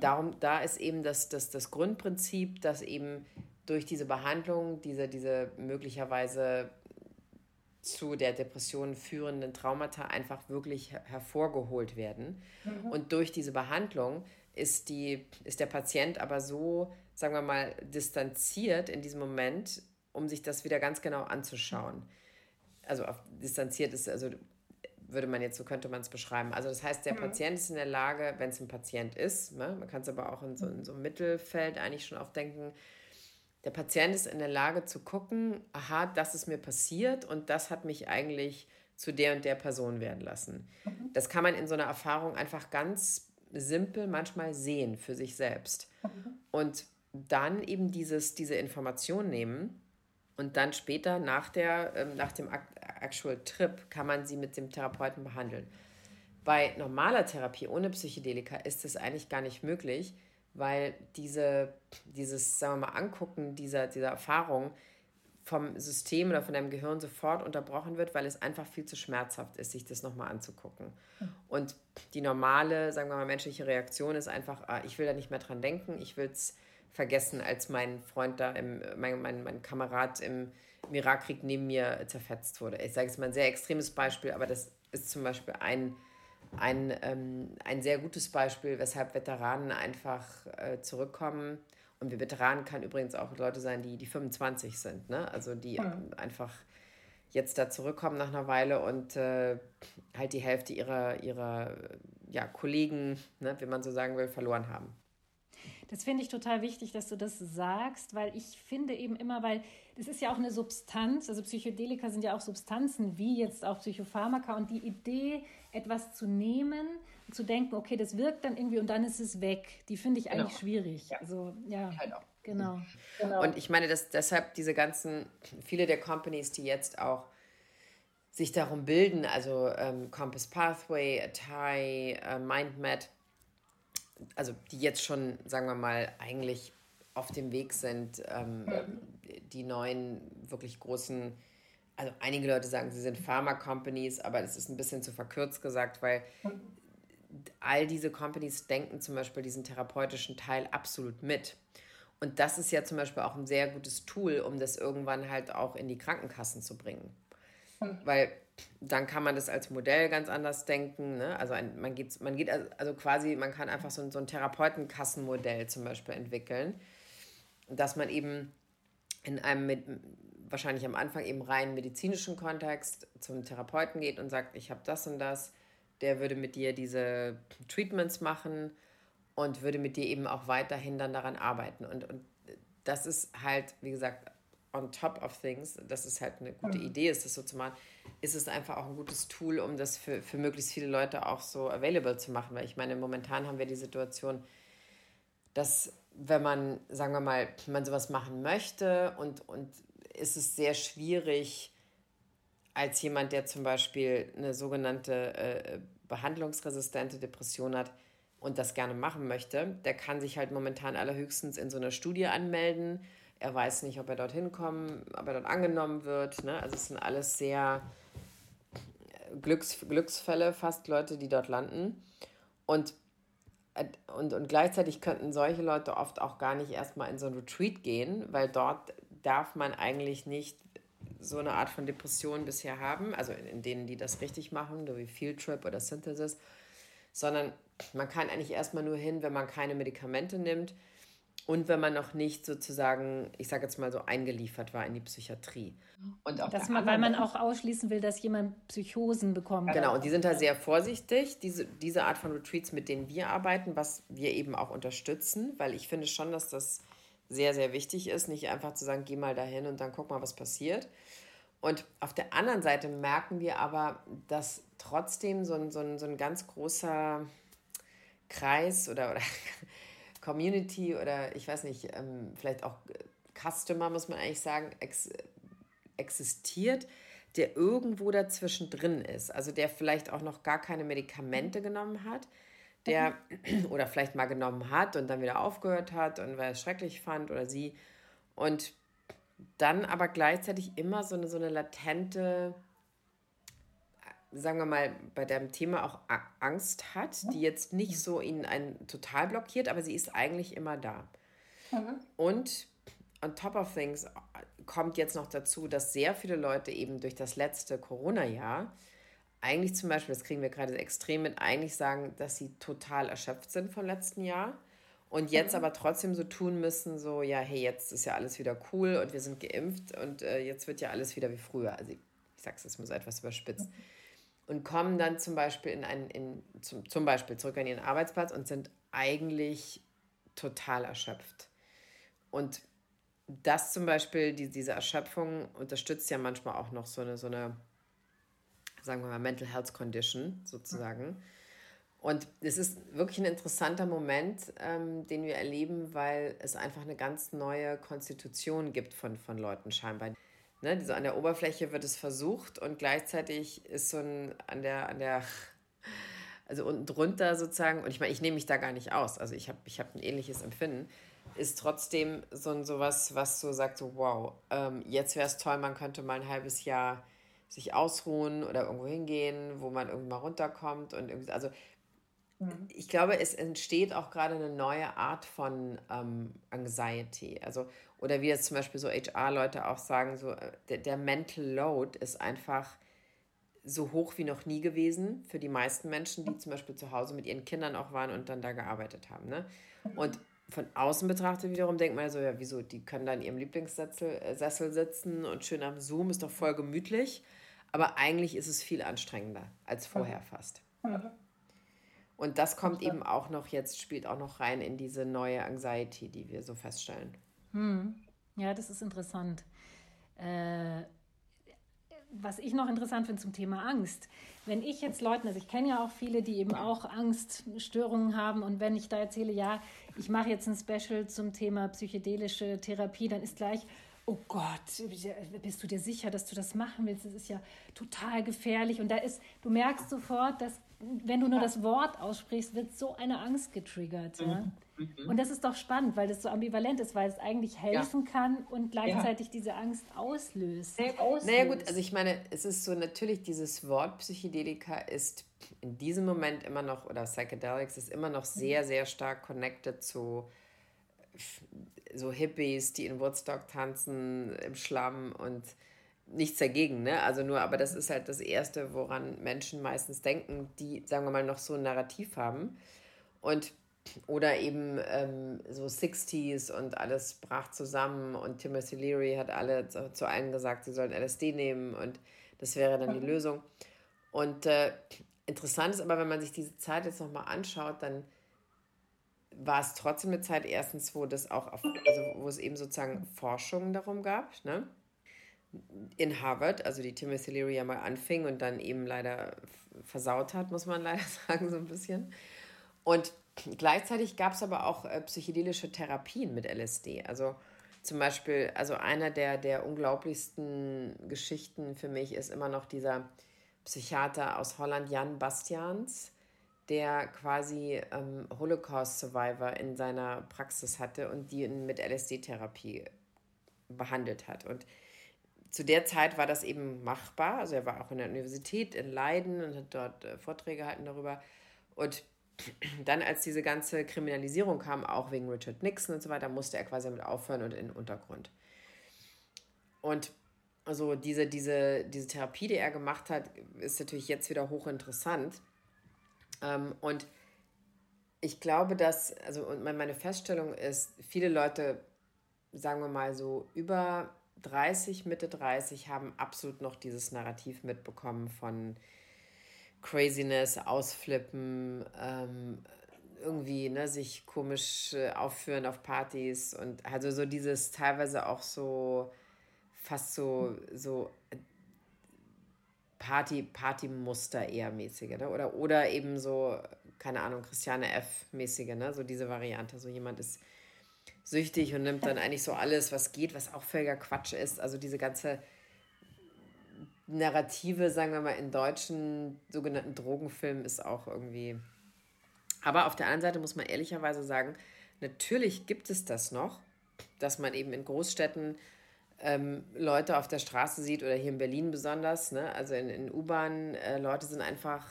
darum, da ist eben das, das, das Grundprinzip, dass eben durch diese Behandlung, diese, diese möglicherweise zu der Depression führenden Traumata einfach wirklich hervorgeholt werden. Mhm. Und durch diese Behandlung ist, die, ist der Patient aber so, sagen wir mal, distanziert in diesem Moment, um sich das wieder ganz genau anzuschauen. Also auf, distanziert ist, also würde man jetzt, so könnte man es beschreiben. Also das heißt, der mhm. Patient ist in der Lage, wenn es ein Patient ist, ne, man kann es aber auch in so, in so einem Mittelfeld eigentlich schon oft denken, der Patient ist in der Lage zu gucken, aha, das ist mir passiert und das hat mich eigentlich zu der und der Person werden lassen. Mhm. Das kann man in so einer Erfahrung einfach ganz simpel manchmal sehen für sich selbst. Mhm. Und dann eben dieses, diese Information nehmen und dann später nach, der, ähm, nach dem Actual Trip kann man sie mit dem Therapeuten behandeln. Bei normaler Therapie ohne Psychedelika ist es eigentlich gar nicht möglich, weil diese, dieses, sagen wir mal, Angucken dieser, dieser Erfahrung vom System oder von deinem Gehirn sofort unterbrochen wird, weil es einfach viel zu schmerzhaft ist, sich das nochmal anzugucken. Und die normale, sagen wir mal, menschliche Reaktion ist einfach, ah, ich will da nicht mehr dran denken, ich will es vergessen, als mein Freund da, im, mein, mein, mein Kamerad im, im Irakkrieg neben mir zerfetzt wurde. Ich sage es mal ein sehr extremes Beispiel, aber das ist zum Beispiel ein, ein, ähm, ein sehr gutes Beispiel, weshalb Veteranen einfach äh, zurückkommen. Und wir Veteranen kann übrigens auch Leute sein, die, die 25 sind, ne? also die mhm. einfach jetzt da zurückkommen nach einer Weile und äh, halt die Hälfte ihrer, ihrer ja, Kollegen, ne, wie man so sagen will, verloren haben. Das finde ich total wichtig, dass du das sagst, weil ich finde eben immer, weil das ist ja auch eine Substanz, also Psychedelika sind ja auch Substanzen wie jetzt auch Psychopharmaka und die Idee, etwas zu nehmen, zu denken, okay, das wirkt dann irgendwie und dann ist es weg, die finde ich eigentlich genau. schwierig. Ja. Also ja, halt auch. Genau. genau. Und ich meine, dass deshalb diese ganzen, viele der Companies, die jetzt auch sich darum bilden, also ähm, Compass Pathway, Atai, äh, MindMed, also die jetzt schon, sagen wir mal, eigentlich auf dem Weg sind, ähm, die neuen wirklich großen, also einige Leute sagen, sie sind Pharma-Companies, aber das ist ein bisschen zu verkürzt gesagt, weil all diese Companies denken zum Beispiel diesen therapeutischen Teil absolut mit. Und das ist ja zum Beispiel auch ein sehr gutes Tool, um das irgendwann halt auch in die Krankenkassen zu bringen. Weil dann kann man das als Modell ganz anders denken. Ne? Also ein, man, geht, man geht also quasi, man kann einfach so ein, so ein Therapeutenkassenmodell zum Beispiel entwickeln, dass man eben in einem mit, wahrscheinlich am Anfang eben rein medizinischen Kontext zum Therapeuten geht und sagt, ich habe das und das, der würde mit dir diese Treatments machen und würde mit dir eben auch weiterhin dann daran arbeiten. Und, und das ist halt, wie gesagt, on top of things, dass es halt eine gute mhm. Idee ist, das so zu machen, ist es einfach auch ein gutes Tool, um das für, für möglichst viele Leute auch so available zu machen. Weil ich meine, momentan haben wir die Situation, dass wenn man, sagen wir mal, man sowas machen möchte und, und ist es sehr schwierig, als jemand, der zum Beispiel eine sogenannte äh, behandlungsresistente Depression hat und das gerne machen möchte, der kann sich halt momentan allerhöchstens in so einer Studie anmelden er weiß nicht, ob er dorthin kommt, ob er dort angenommen wird. Ne? Also es sind alles sehr Glücks, Glücksfälle, fast Leute, die dort landen. Und, und, und gleichzeitig könnten solche Leute oft auch gar nicht erstmal in so ein Retreat gehen, weil dort darf man eigentlich nicht so eine Art von Depression bisher haben, also in, in denen, die das richtig machen, so wie Field Trip oder Synthesis, sondern man kann eigentlich erstmal nur hin, wenn man keine Medikamente nimmt und wenn man noch nicht sozusagen, ich sage jetzt mal so, eingeliefert war in die Psychiatrie. Und auch man, weil man auch ausschließen will, dass jemand Psychosen bekommt. Genau, und die sind da sehr vorsichtig, diese, diese Art von Retreats, mit denen wir arbeiten, was wir eben auch unterstützen, weil ich finde schon, dass das sehr, sehr wichtig ist, nicht einfach zu sagen, geh mal dahin und dann guck mal, was passiert. Und auf der anderen Seite merken wir aber, dass trotzdem so ein, so ein, so ein ganz großer Kreis oder, oder Community oder ich weiß nicht, ähm, vielleicht auch Customer, muss man eigentlich sagen, ex existiert, der irgendwo dazwischen drin ist. Also der vielleicht auch noch gar keine Medikamente genommen hat, der mhm. oder vielleicht mal genommen hat und dann wieder aufgehört hat und weil er es schrecklich fand oder sie. Und dann aber gleichzeitig immer so eine, so eine latente sagen wir mal, bei dem Thema auch Angst hat, die jetzt nicht so ihn einen total blockiert, aber sie ist eigentlich immer da. Mhm. Und on top of things kommt jetzt noch dazu, dass sehr viele Leute eben durch das letzte Corona-Jahr eigentlich zum Beispiel, das kriegen wir gerade extrem mit, eigentlich sagen, dass sie total erschöpft sind vom letzten Jahr und jetzt mhm. aber trotzdem so tun müssen, so, ja, hey, jetzt ist ja alles wieder cool und wir sind geimpft und äh, jetzt wird ja alles wieder wie früher. Also ich, ich sage es jetzt mal so etwas überspitzt. Mhm und kommen dann zum Beispiel in einen, in, zum, zum Beispiel zurück an ihren Arbeitsplatz und sind eigentlich total erschöpft. Und das zum Beispiel, die, diese Erschöpfung unterstützt ja manchmal auch noch so eine, so eine, sagen wir mal, Mental Health Condition sozusagen. Und es ist wirklich ein interessanter Moment, ähm, den wir erleben, weil es einfach eine ganz neue Konstitution gibt von, von Leuten scheinbar. Ne, so an der Oberfläche wird es versucht und gleichzeitig ist so ein an der, an der, also unten drunter sozusagen, und ich meine, ich nehme mich da gar nicht aus, also ich habe ich hab ein ähnliches Empfinden, ist trotzdem so ein sowas, was so sagt, so wow, ähm, jetzt wäre es toll, man könnte mal ein halbes Jahr sich ausruhen oder irgendwo hingehen, wo man irgendwie mal runterkommt und irgendwie, also mhm. ich glaube, es entsteht auch gerade eine neue Art von ähm, Anxiety. Also oder wie jetzt zum Beispiel so HR-Leute auch sagen, so äh, der, der Mental Load ist einfach so hoch wie noch nie gewesen für die meisten Menschen, die zum Beispiel zu Hause mit ihren Kindern auch waren und dann da gearbeitet haben. Ne? Und von außen betrachtet wiederum denkt man so, ja, wieso, die können da in ihrem Lieblingssessel äh, Sessel sitzen und schön am Zoom, ist doch voll gemütlich. Aber eigentlich ist es viel anstrengender als vorher fast. Und das kommt eben auch noch jetzt, spielt auch noch rein in diese neue Anxiety, die wir so feststellen. Hm. Ja, das ist interessant. Äh, was ich noch interessant finde zum Thema Angst. Wenn ich jetzt Leuten, also ich kenne ja auch viele, die eben auch Angststörungen haben und wenn ich da erzähle, ja, ich mache jetzt ein Special zum Thema psychedelische Therapie, dann ist gleich, oh Gott, bist du dir sicher, dass du das machen willst? Das ist ja total gefährlich. Und da ist, du merkst sofort, dass wenn du nur das Wort aussprichst, wird so eine Angst getriggert. Ja? Mhm. Mhm. Und das ist doch spannend, weil das so ambivalent ist, weil es eigentlich helfen ja. kann und gleichzeitig ja. diese Angst auslöst. auslöst. Naja gut, also ich meine, es ist so natürlich, dieses Wort Psychedelika ist in diesem Moment immer noch, oder Psychedelics ist immer noch sehr, sehr stark connected zu so Hippies, die in Woodstock tanzen, im Schlamm und nichts dagegen, ne? Also nur, aber das ist halt das Erste, woran Menschen meistens denken, die, sagen wir mal, noch so ein Narrativ haben. Und oder eben ähm, so 60s und alles brach zusammen und Timothy Leary hat alle zu, zu allen gesagt, sie sollen LSD nehmen und das wäre dann die mhm. Lösung. Und äh, interessant ist aber, wenn man sich diese Zeit jetzt nochmal anschaut, dann war es trotzdem eine Zeit, erstens, wo das auch auf, also wo es eben sozusagen Forschungen darum gab, ne? In Harvard, also die Timothy Leary ja mal anfing und dann eben leider versaut hat, muss man leider sagen, so ein bisschen. Und gleichzeitig gab es aber auch äh, psychedelische Therapien mit LSD. Also zum Beispiel, also einer der, der unglaublichsten Geschichten für mich ist immer noch dieser Psychiater aus Holland, Jan Bastians, der quasi ähm, Holocaust-Survivor in seiner Praxis hatte und die mit LSD-Therapie behandelt hat. Und zu der Zeit war das eben machbar. Also er war auch in der Universität in Leiden und hat dort äh, Vorträge gehalten darüber. Und dann, als diese ganze Kriminalisierung kam, auch wegen Richard Nixon und so weiter, musste er quasi damit aufhören und in den Untergrund. Und also diese, diese, diese Therapie, die er gemacht hat, ist natürlich jetzt wieder hochinteressant ähm, und ich glaube, dass, also und meine Feststellung ist, viele Leute, sagen wir mal so über 30, Mitte 30, haben absolut noch dieses Narrativ mitbekommen von Craziness, Ausflippen, ähm, irgendwie ne, sich komisch äh, aufführen auf Partys und also so dieses teilweise auch so fast so, so Party, Partymuster eher mäßige, ne? Oder, oder eben so, keine Ahnung, Christiane F-mäßige, ne? So diese Variante. So jemand ist süchtig und nimmt dann eigentlich so alles, was geht, was auch völliger Quatsch ist. Also diese ganze Narrative, sagen wir mal, in deutschen sogenannten Drogenfilmen ist auch irgendwie. Aber auf der anderen Seite muss man ehrlicherweise sagen, natürlich gibt es das noch, dass man eben in Großstädten ähm, Leute auf der Straße sieht oder hier in Berlin besonders, ne? also in, in U-Bahnen, äh, Leute sind einfach,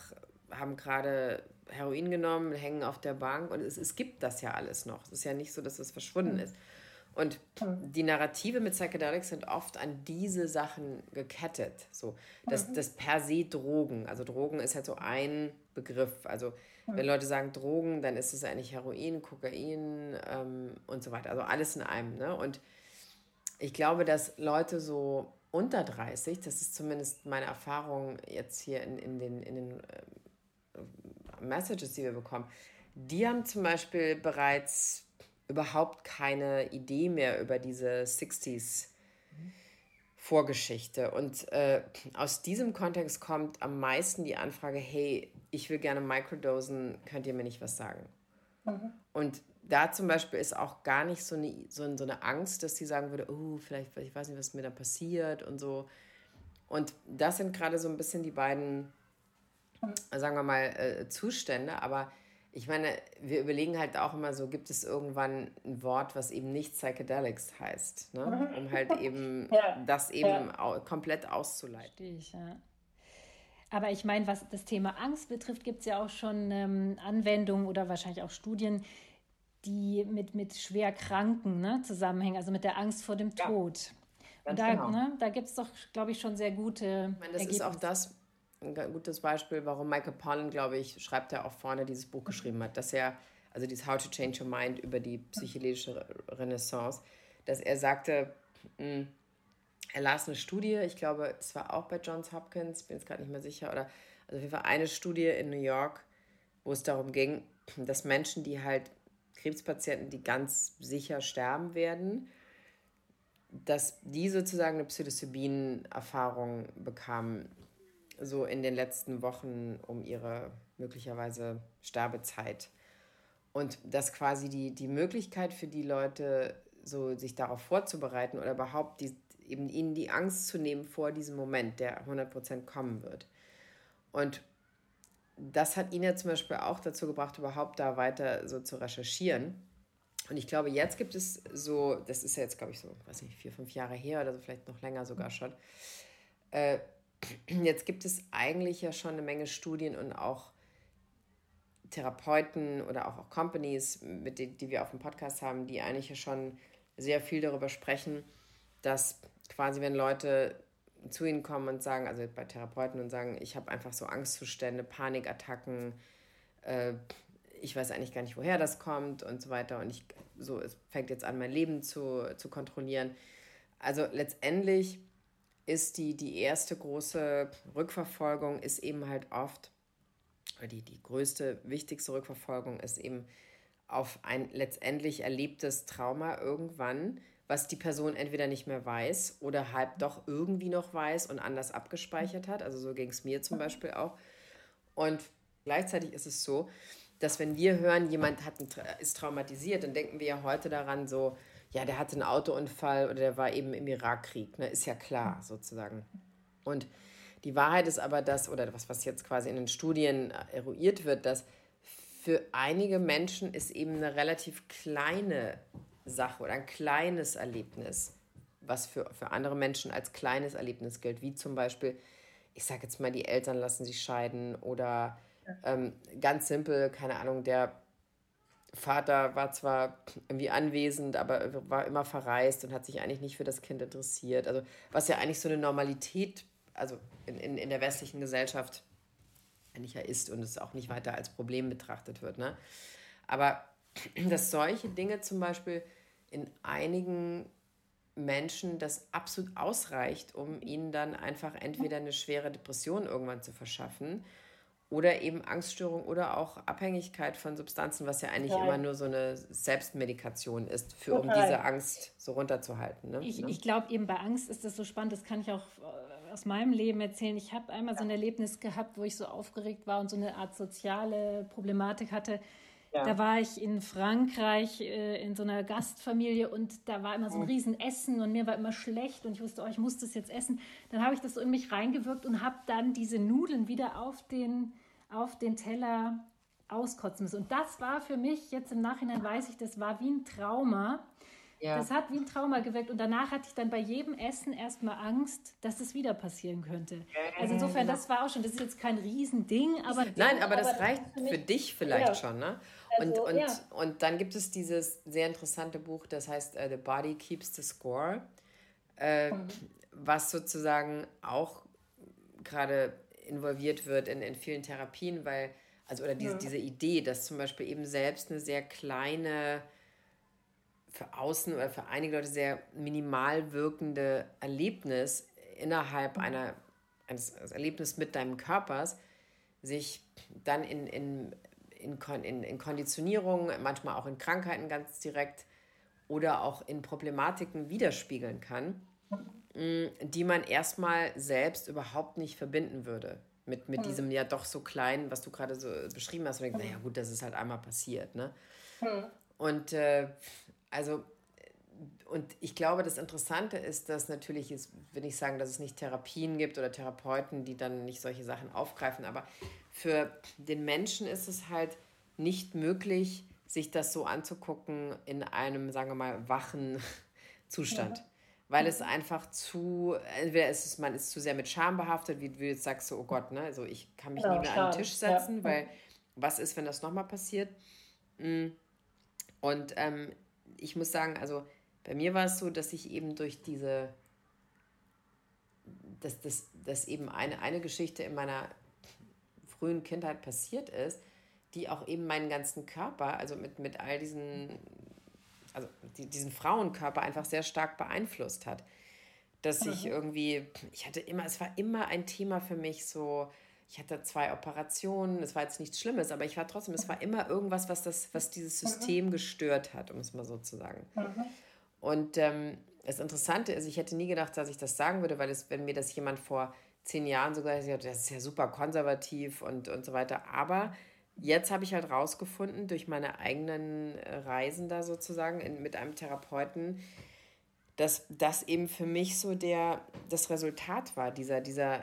haben gerade Heroin genommen, hängen auf der Bank und es, es gibt das ja alles noch. Es ist ja nicht so, dass es verschwunden mhm. ist. Und die Narrative mit Psychedelics sind oft an diese Sachen gekettet. So, das, mhm. das per se Drogen. Also Drogen ist halt so ein Begriff. Also wenn. Leute sagen Drogen, dann ist es eigentlich Heroin, Kokain ähm, und so weiter. Also alles in einem. Ne? Und ich glaube, dass Leute so unter 30, das ist zumindest meine Erfahrung jetzt hier in, in den, in den äh, Messages, die wir bekommen, die haben zum Beispiel bereits überhaupt keine Idee mehr über diese 60s Vorgeschichte. Und äh, aus diesem Kontext kommt am meisten die Anfrage, hey, ich will gerne microdosen, könnt ihr mir nicht was sagen? Mhm. Und da zum Beispiel ist auch gar nicht so eine, so, so eine Angst, dass sie sagen würde, oh, vielleicht, ich weiß nicht, was mir da passiert und so. Und das sind gerade so ein bisschen die beiden, sagen wir mal, äh, Zustände. Aber ich meine, wir überlegen halt auch immer so, gibt es irgendwann ein Wort, was eben nicht Psychedelics heißt, ne? Mhm. um halt eben ja. das eben ja. au komplett auszuleiten. Verstehe ich, ja. Aber ich meine, was das Thema Angst betrifft, gibt es ja auch schon ähm, Anwendungen oder wahrscheinlich auch Studien, die mit, mit schwer Kranken ne, zusammenhängen, also mit der Angst vor dem ja, Tod. Und da, genau. ne, da gibt es doch, glaube ich, schon sehr gute. Ich meine, das Ergebnisse. ist auch das ein gutes Beispiel, warum Michael Pollan, glaube ich, schreibt er auch vorne dieses Buch geschrieben hat, dass er, also dieses How to Change Your Mind über die psychedelische Renaissance, dass er sagte, mh, hm, er las eine Studie, ich glaube, es war auch bei Johns Hopkins, bin jetzt gerade nicht mehr sicher, oder also auf jeden Fall eine Studie in New York, wo es darum ging, dass Menschen, die halt Krebspatienten, die ganz sicher sterben werden, dass die sozusagen eine Psilocybin-Erfahrung bekamen, so in den letzten Wochen um ihre möglicherweise Sterbezeit. Und dass quasi die, die Möglichkeit für die Leute, so sich darauf vorzubereiten oder überhaupt die, eben ihnen die Angst zu nehmen vor diesem Moment, der 100% kommen wird. Und das hat ihn ja zum Beispiel auch dazu gebracht, überhaupt da weiter so zu recherchieren. Und ich glaube, jetzt gibt es so, das ist ja jetzt, glaube ich, so, weiß nicht, vier, fünf Jahre her oder so, vielleicht noch länger sogar schon. Äh, jetzt gibt es eigentlich ja schon eine Menge Studien und auch Therapeuten oder auch, auch Companies, mit denen, die wir auf dem Podcast haben, die eigentlich ja schon sehr viel darüber sprechen, dass quasi, wenn Leute zu ihnen kommen und sagen, also bei Therapeuten und sagen, ich habe einfach so Angstzustände, Panikattacken, äh, ich weiß eigentlich gar nicht, woher das kommt und so weiter und ich so, es fängt jetzt an, mein Leben zu, zu kontrollieren. Also letztendlich ist die, die erste große Rückverfolgung ist eben halt oft, oder die, die größte, wichtigste Rückverfolgung ist eben auf ein letztendlich erlebtes Trauma irgendwann, was die Person entweder nicht mehr weiß oder halb doch irgendwie noch weiß und anders abgespeichert hat. Also so ging es mir zum Beispiel auch. Und gleichzeitig ist es so, dass wenn wir hören, jemand hat ist traumatisiert, dann denken wir ja heute daran so, ja, der hatte einen Autounfall oder der war eben im Irakkrieg. Ne? Ist ja klar, sozusagen. Und die Wahrheit ist aber das, oder was, was jetzt quasi in den Studien eruiert wird, dass für einige Menschen ist eben eine relativ kleine Sache oder ein kleines Erlebnis, was für, für andere Menschen als kleines Erlebnis gilt, wie zum Beispiel, ich sage jetzt mal, die Eltern lassen sich scheiden oder ähm, ganz simpel, keine Ahnung, der Vater war zwar irgendwie anwesend, aber war immer verreist und hat sich eigentlich nicht für das Kind interessiert. Also was ja eigentlich so eine Normalität, also in, in, in der westlichen Gesellschaft eigentlich ja ist und es auch nicht weiter als Problem betrachtet wird. Ne? Aber dass solche Dinge zum Beispiel in einigen Menschen das absolut ausreicht, um ihnen dann einfach entweder eine schwere Depression irgendwann zu verschaffen oder eben Angststörung oder auch Abhängigkeit von Substanzen, was ja eigentlich Total. immer nur so eine Selbstmedikation ist, für, um diese Angst so runterzuhalten. Ne? Ich, ich glaube eben bei Angst ist das so spannend, das kann ich auch äh, aus meinem Leben erzählen. Ich habe einmal so ein Erlebnis gehabt, wo ich so aufgeregt war und so eine Art soziale Problematik hatte ja. Da war ich in Frankreich äh, in so einer Gastfamilie und da war immer so ein Riesenessen und mir war immer schlecht und ich wusste, oh, ich muss das jetzt essen. Dann habe ich das so in mich reingewirkt und habe dann diese Nudeln wieder auf den, auf den Teller auskotzen müssen. Und das war für mich, jetzt im Nachhinein weiß ich, das war wie ein Trauma. Ja. Das hat wie ein Trauma geweckt und danach hatte ich dann bei jedem Essen erstmal Angst, dass das wieder passieren könnte. Also insofern, das war auch schon, das ist jetzt kein Riesending, aber... Nein, aber das aber reicht für, für dich vielleicht ja. schon, ne? Und, also, und, ja. und dann gibt es dieses sehr interessante Buch, das heißt uh, The Body Keeps the Score, äh, mhm. was sozusagen auch gerade involviert wird in, in vielen Therapien, weil, also oder diese, ja. diese Idee, dass zum Beispiel eben selbst eine sehr kleine, für außen oder für einige Leute sehr minimal wirkende Erlebnis innerhalb einer, eines Erlebnisses mit deinem Körpers sich dann in, in in, in, in Konditionierung, manchmal auch in Krankheiten ganz direkt oder auch in Problematiken widerspiegeln kann, mm, die man erstmal selbst überhaupt nicht verbinden würde mit, mit mhm. diesem ja doch so kleinen, was du gerade so beschrieben hast. Und denkst, naja gut, das ist halt einmal passiert. Ne? Mhm. Und äh, also und ich glaube, das Interessante ist, dass natürlich, ist, will ich sagen, dass es nicht Therapien gibt oder Therapeuten, die dann nicht solche Sachen aufgreifen, aber für den Menschen ist es halt nicht möglich, sich das so anzugucken in einem, sagen wir mal, wachen Zustand. Ja. Weil es einfach zu, entweder ist es, man ist zu sehr mit Scham behaftet, wie du jetzt sagst, so, oh Gott, ne, also ich kann mich ja, nie mehr Scham. an den Tisch setzen, ja. weil was ist, wenn das nochmal passiert? Mm. Und ähm, ich muss sagen, also bei mir war es so, dass ich eben durch diese, dass, dass, dass eben eine, eine Geschichte in meiner frühen Kindheit passiert ist, die auch eben meinen ganzen Körper, also mit, mit all diesen, also die, diesen Frauenkörper einfach sehr stark beeinflusst hat. Dass ich irgendwie, ich hatte immer, es war immer ein Thema für mich so, ich hatte zwei Operationen, es war jetzt nichts Schlimmes, aber ich war trotzdem, es war immer irgendwas, was, das, was dieses System gestört hat, um es mal so zu sagen. Und ähm, das Interessante ist, ich hätte nie gedacht, dass ich das sagen würde, weil es, wenn mir das jemand vor zehn Jahren sogar gesagt hat, das ist ja super konservativ und, und so weiter. Aber jetzt habe ich halt rausgefunden, durch meine eigenen Reisen da sozusagen in, mit einem Therapeuten, dass das eben für mich so der, das Resultat war, dieser, dieser,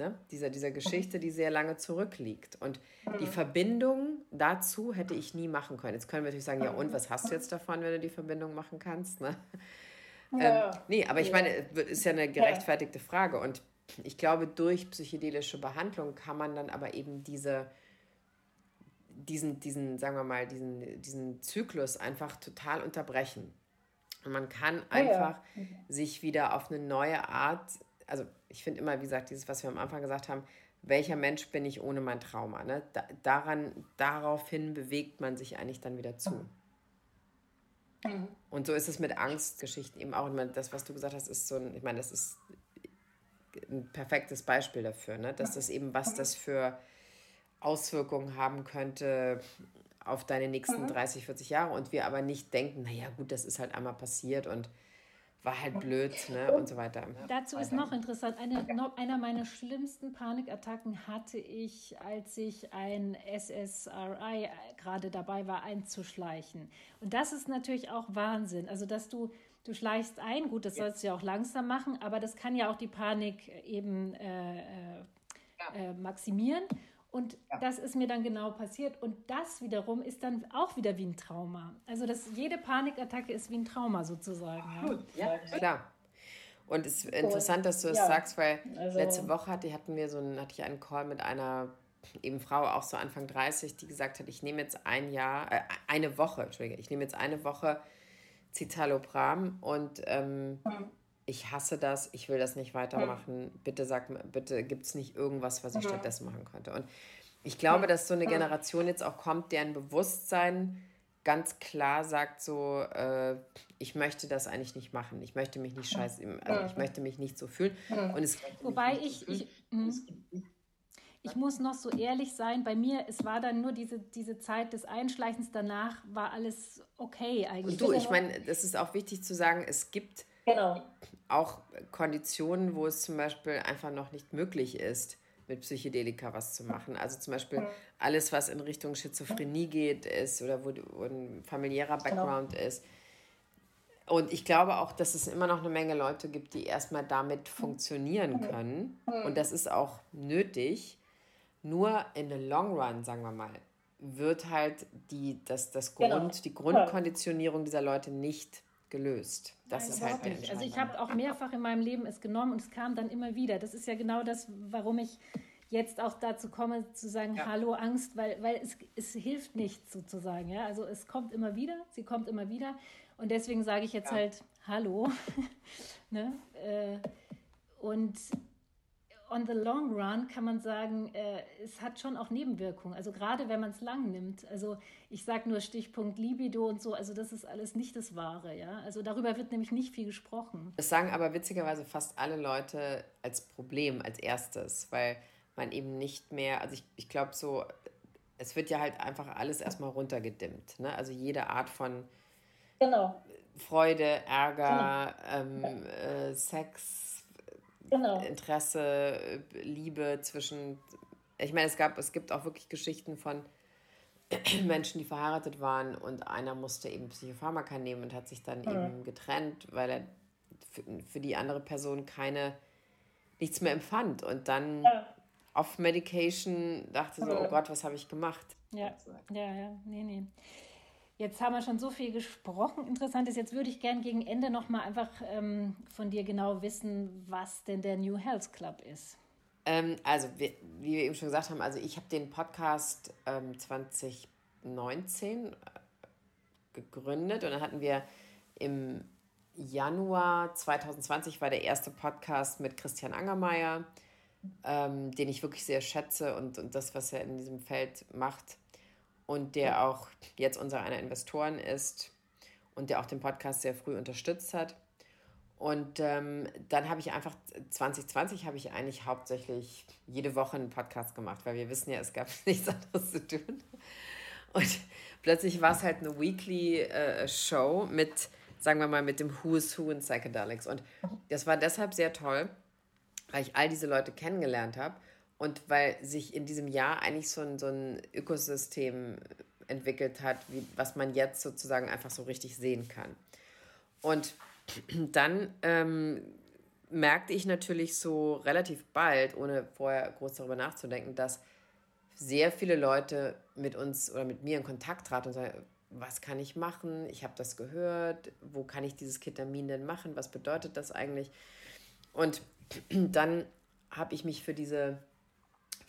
ne, dieser, dieser Geschichte, die sehr lange zurückliegt. Und die mhm. Verbindung dazu hätte ich nie machen können. Jetzt können wir natürlich sagen, ja und, was hast du jetzt davon, wenn du die Verbindung machen kannst? Ne? Ja. Ähm, nee, aber ich meine, ist ja eine gerechtfertigte Frage. Und ich glaube, durch psychedelische Behandlung kann man dann aber eben diese, diesen, diesen, sagen wir mal, diesen, diesen Zyklus einfach total unterbrechen. Und man kann einfach ja, ja. sich wieder auf eine neue Art, also ich finde immer, wie gesagt, dieses, was wir am Anfang gesagt haben, welcher Mensch bin ich ohne mein Trauma? Ne? Da, daran, daraufhin bewegt man sich eigentlich dann wieder zu. Mhm. Und so ist es mit Angstgeschichten eben auch. Das, was du gesagt hast, ist so ein, ich meine, das ist ein perfektes Beispiel dafür, ne? dass das eben, was das für Auswirkungen haben könnte auf deine nächsten 30, mhm. 40 Jahre und wir aber nicht denken, naja gut, das ist halt einmal passiert und war halt blöd ne? und so weiter. Dazu ist noch interessant, eine, noch, einer meiner schlimmsten Panikattacken hatte ich, als ich ein SSRI gerade dabei war einzuschleichen. Und das ist natürlich auch Wahnsinn. Also, dass du, du schleichst ein, gut, das sollst du ja auch langsam machen, aber das kann ja auch die Panik eben äh, äh, äh maximieren. Und ja. das ist mir dann genau passiert. Und das wiederum ist dann auch wieder wie ein Trauma. Also das, jede Panikattacke ist wie ein Trauma sozusagen. Ja, ja klar. Und es ist interessant, dass du es ja. sagst, weil also, letzte Woche hatte, hatten wir so einen, hatte ich einen Call mit einer eben Frau, auch so Anfang 30, die gesagt hat, ich nehme jetzt ein Jahr, äh, eine Woche, Entschuldige, ich nehme jetzt eine Woche Citalopram und ähm, mhm. Ich hasse das, ich will das nicht weitermachen. Mhm. Bitte sag bitte gibt es nicht irgendwas, was ich mhm. stattdessen machen könnte. Und ich glaube, dass so eine Generation jetzt auch kommt, deren Bewusstsein ganz klar sagt so, äh, ich möchte das eigentlich nicht machen. Ich möchte mich nicht scheiße, also ich möchte mich nicht so fühlen. Und es Wobei ich, ich, hm. ich muss noch so ehrlich sein, bei mir, es war dann nur diese, diese Zeit des Einschleichens, danach war alles okay eigentlich. Und du, ich meine, das ist auch wichtig zu sagen, es gibt genau. auch Konditionen, wo es zum Beispiel einfach noch nicht möglich ist, mit Psychedelika was zu machen. Also zum Beispiel alles, was in Richtung Schizophrenie geht, ist oder wo, wo ein familiärer genau. Background genau. ist. Und ich glaube auch, dass es immer noch eine Menge Leute gibt, die erstmal damit funktionieren können. Und das ist auch nötig. Nur in the long run, sagen wir mal, wird halt die, das, das genau. Grund, genau. die Grundkonditionierung dieser Leute nicht gelöst. Das Nein, ist halt nicht. Also ich habe auch mehrfach in meinem Leben es genommen und es kam dann immer wieder. Das ist ja genau das, warum ich jetzt auch dazu komme, zu sagen, ja. hallo Angst, weil, weil es, es hilft nichts sozusagen. Ja? Also es kommt immer wieder, sie kommt immer wieder. Und deswegen sage ich jetzt ja. halt Hallo. ne? Äh, und on the long run kann man sagen, äh, es hat schon auch Nebenwirkungen. Also gerade wenn man es lang nimmt. Also ich sage nur Stichpunkt Libido und so. Also das ist alles nicht das Wahre. Ja? Also darüber wird nämlich nicht viel gesprochen. Das sagen aber witzigerweise fast alle Leute als Problem, als erstes, weil man eben nicht mehr, also ich, ich glaube so, es wird ja halt einfach alles erstmal runtergedimmt. Ne? Also jede Art von genau. Freude, Ärger, genau. ähm, äh, Sex, genau. Interesse, Liebe zwischen. Ich meine, es gab, es gibt auch wirklich Geschichten von Menschen, die verheiratet waren und einer musste eben Psychopharmaka nehmen und hat sich dann mhm. eben getrennt, weil er für die andere Person keine nichts mehr empfand und dann ja. auf Medication dachte so, oh Gott, was habe ich gemacht? Ja, ja, ja, nee, nee. Jetzt haben wir schon so viel gesprochen. Interessant ist, jetzt würde ich gerne gegen Ende nochmal einfach ähm, von dir genau wissen, was denn der New Health Club ist. Ähm, also, wie, wie, wir eben schon gesagt haben, also ich habe den Podcast ähm, 2019 äh, gegründet und dann hatten wir im Januar 2020 war der erste Podcast mit Christian Angermeier, ähm, den ich wirklich sehr schätze und, und das, was er in diesem Feld macht, und der auch jetzt unser einer Investoren ist und der auch den Podcast sehr früh unterstützt hat. Und ähm, dann habe ich einfach 2020 habe ich eigentlich hauptsächlich jede Woche einen Podcast gemacht, weil wir wissen ja, es gab nichts anderes zu tun. Und plötzlich war es halt eine Weekly äh, Show mit, sagen wir mal, mit dem Who is Who in Psychedelics. Und das war deshalb sehr toll, weil ich all diese Leute kennengelernt habe Und weil sich in diesem Jahr eigentlich so ein, so ein Ökosystem entwickelt hat, wie, was man jetzt sozusagen einfach so richtig sehen kann. Und dann ähm, merkte ich natürlich so relativ bald, ohne vorher groß darüber nachzudenken, dass sehr viele Leute mit uns oder mit mir in Kontakt traten und sagen, was kann ich machen? Ich habe das gehört. Wo kann ich dieses Ketamin denn machen? Was bedeutet das eigentlich? Und dann habe ich mich für, diese,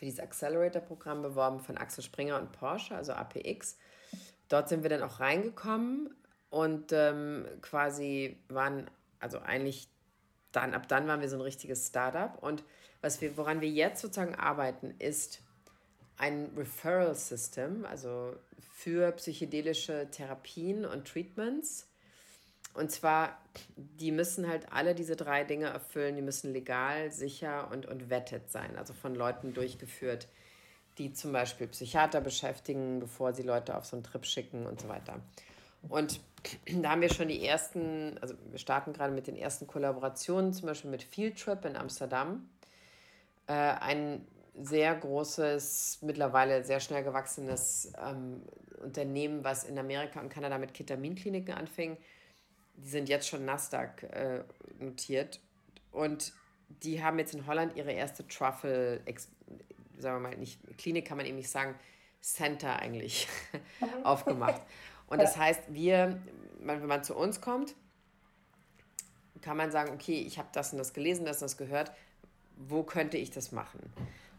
für dieses Accelerator-Programm beworben von Axel Springer und Porsche, also APX. Dort sind wir dann auch reingekommen und ähm, quasi waren, also eigentlich dann, ab dann waren wir so ein richtiges Startup. Und was wir, woran wir jetzt sozusagen arbeiten, ist ein Referral System, also für psychedelische Therapien und Treatments. Und zwar, die müssen halt alle diese drei Dinge erfüllen. Die müssen legal, sicher und, und vetted sein, also von Leuten durchgeführt, die zum Beispiel Psychiater beschäftigen, bevor sie Leute auf so einen Trip schicken und so weiter. Und da haben wir schon die ersten, also wir starten gerade mit den ersten Kollaborationen, zum Beispiel mit Field Trip in Amsterdam. Äh, ein sehr großes, mittlerweile sehr schnell gewachsenes ähm, Unternehmen, was in Amerika und Kanada mit Ketaminkliniken anfing. Die sind jetzt schon Nasdaq äh, notiert. Und die haben jetzt in Holland ihre erste Truffle, sagen wir mal, nicht Klinik kann man eben nicht sagen, Center eigentlich aufgemacht. Und das heißt, wir, wenn man zu uns kommt, kann man sagen, okay, ich habe das und das gelesen, das und das gehört, wo könnte ich das machen?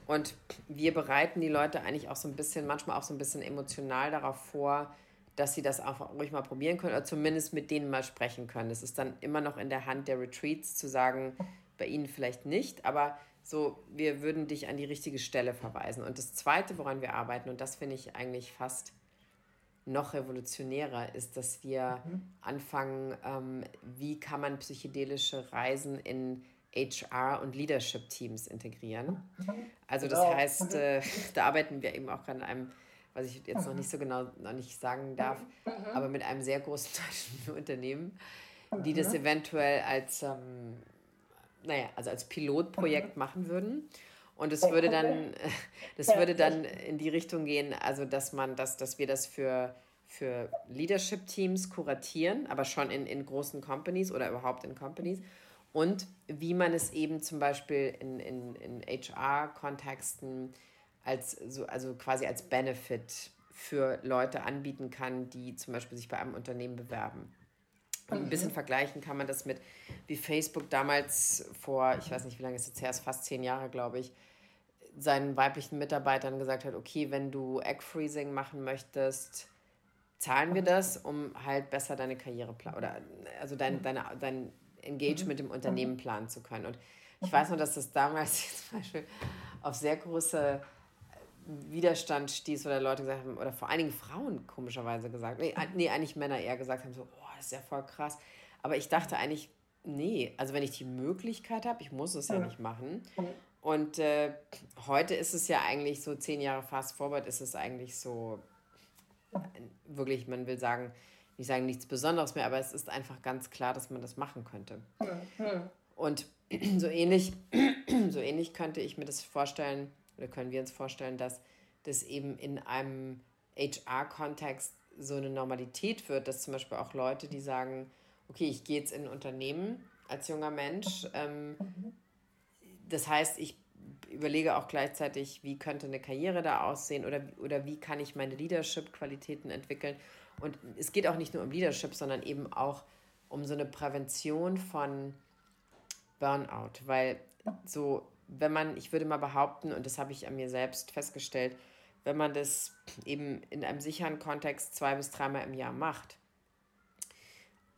Und wir bereiten die Leute eigentlich auch so ein bisschen, manchmal auch so ein bisschen emotional darauf vor, dass sie das auch ruhig mal probieren können oder zumindest mit denen mal sprechen können. Es ist dann immer noch in der Hand der Retreats zu sagen, bei ihnen vielleicht nicht, aber so, wir würden dich an die richtige Stelle verweisen. Und das Zweite, woran wir arbeiten, und das finde ich eigentlich fast noch revolutionärer, ist, dass wir mhm. anfangen, ähm, wie kann man psychedelische Reisen in HR und Leadership Teams integrieren. Also das genau. heißt, äh, da arbeiten wir eben auch gerade an einem, was ich jetzt noch nicht so genau noch nicht sagen darf, aber mit einem sehr großen deutschen Unternehmen, die das eventuell als, ähm, naja, also als Pilotprojekt machen würden. Und es würde dann, das würde dann in die Richtung gehen, also dass man das, dass wir das für, für Leadership-Teams kuratieren, aber schon in, in großen Companies oder überhaupt in Companies. Und wie man es eben zum Beispiel in, in, in HR-Kontexten als so, also quasi als Benefit für Leute anbieten kann, die zum Beispiel sich bei einem Unternehmen bewerben. Und ein bisschen mhm. vergleichen kann man das mit, wie Facebook damals vor, ich weiß nicht, wie lange ist es jetzt her, ist fast zehn Jahre, glaube ich, seinen weiblichen Mitarbeitern gesagt hat, okay, wenn du Egg Freezing machen möchtest, zahlen wir das, um halt besser deine Karriere oder also dein, deine, dein Engagement im Unternehmen planen zu können. Und ich weiß noch, dass das damals zum Beispiel auf sehr große Widerstand stieß oder Leute gesagt haben, oder vor allen Dingen Frauen komischerweise gesagt, nee, nee, eigentlich Männer eher gesagt haben, so, oh, das ist ja voll krass. Aber ich dachte eigentlich, nee, also wenn ich die Möglichkeit habe, ich muss es ja nicht machen. Und äh, heute ist es ja eigentlich so, zehn Jahre fast forward ist es eigentlich so, wirklich, man will sagen, nicht sagen nichts Besonderes mehr, aber es ist einfach ganz klar, dass man das machen könnte. Mhm. Und so ähnlich, so ähnlich könnte ich mir das vorstellen, oder können wir uns vorstellen, dass das eben in einem HR-Kontext so eine Normalität wird, dass zum Beispiel auch Leute, die sagen, okay, ich gehe jetzt in ein Unternehmen als junger Mensch, ähm, das heißt, ich überlege auch gleichzeitig, wie könnte eine Karriere da aussehen oder, oder wie kann ich meine Leadership-Qualitäten entwickeln. Und es geht auch nicht nur um Leadership, sondern eben auch um so eine Prävention von Burnout, weil so, wenn man, ich würde mal behaupten, und das habe ich an mir selbst festgestellt, wenn man das eben in einem sicheren Kontext zwei bis dreimal im Jahr macht,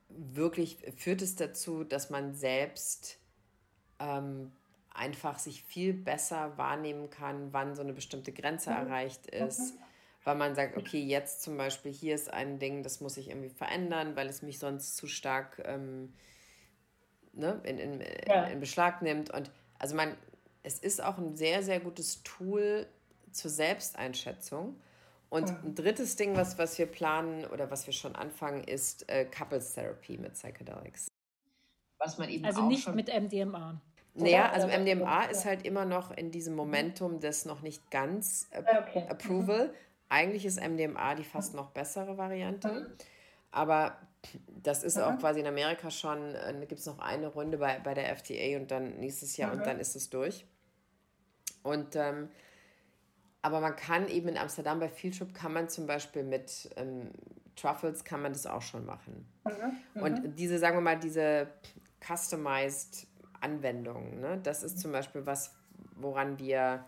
wirklich führt es dazu, dass man selbst ähm, einfach sich viel besser wahrnehmen kann, wann so eine bestimmte Grenze mhm. erreicht ist. Mhm weil man sagt, okay, jetzt zum Beispiel hier ist ein Ding, das muss ich irgendwie verändern, weil es mich sonst zu stark ähm, ne, in, in, ja. in Beschlag nimmt. Und also man, es ist auch ein sehr, sehr gutes Tool zur Selbsteinschätzung. Und ein drittes Ding, was, was wir planen oder was wir schon anfangen, ist äh, Couples Therapy mit Psychedelics. Was man eben also nicht mit MDMA. Naja, also MDMA ist halt immer noch in diesem Momentum des noch nicht ganz ah, okay. Approval. Eigentlich ist MDMA die fast noch bessere Variante. Mhm. Aber das ist mhm. auch quasi in Amerika schon, äh, gibt es noch eine Runde bei, bei der FDA und dann nächstes Jahr mhm. und dann ist es durch. Und ähm, aber man kann eben in Amsterdam bei Field Trip kann man zum Beispiel mit ähm, Truffles kann man das auch schon machen. Mhm. Und mhm. diese, sagen wir mal, diese customized Anwendungen, ne, das ist zum Beispiel was, woran wir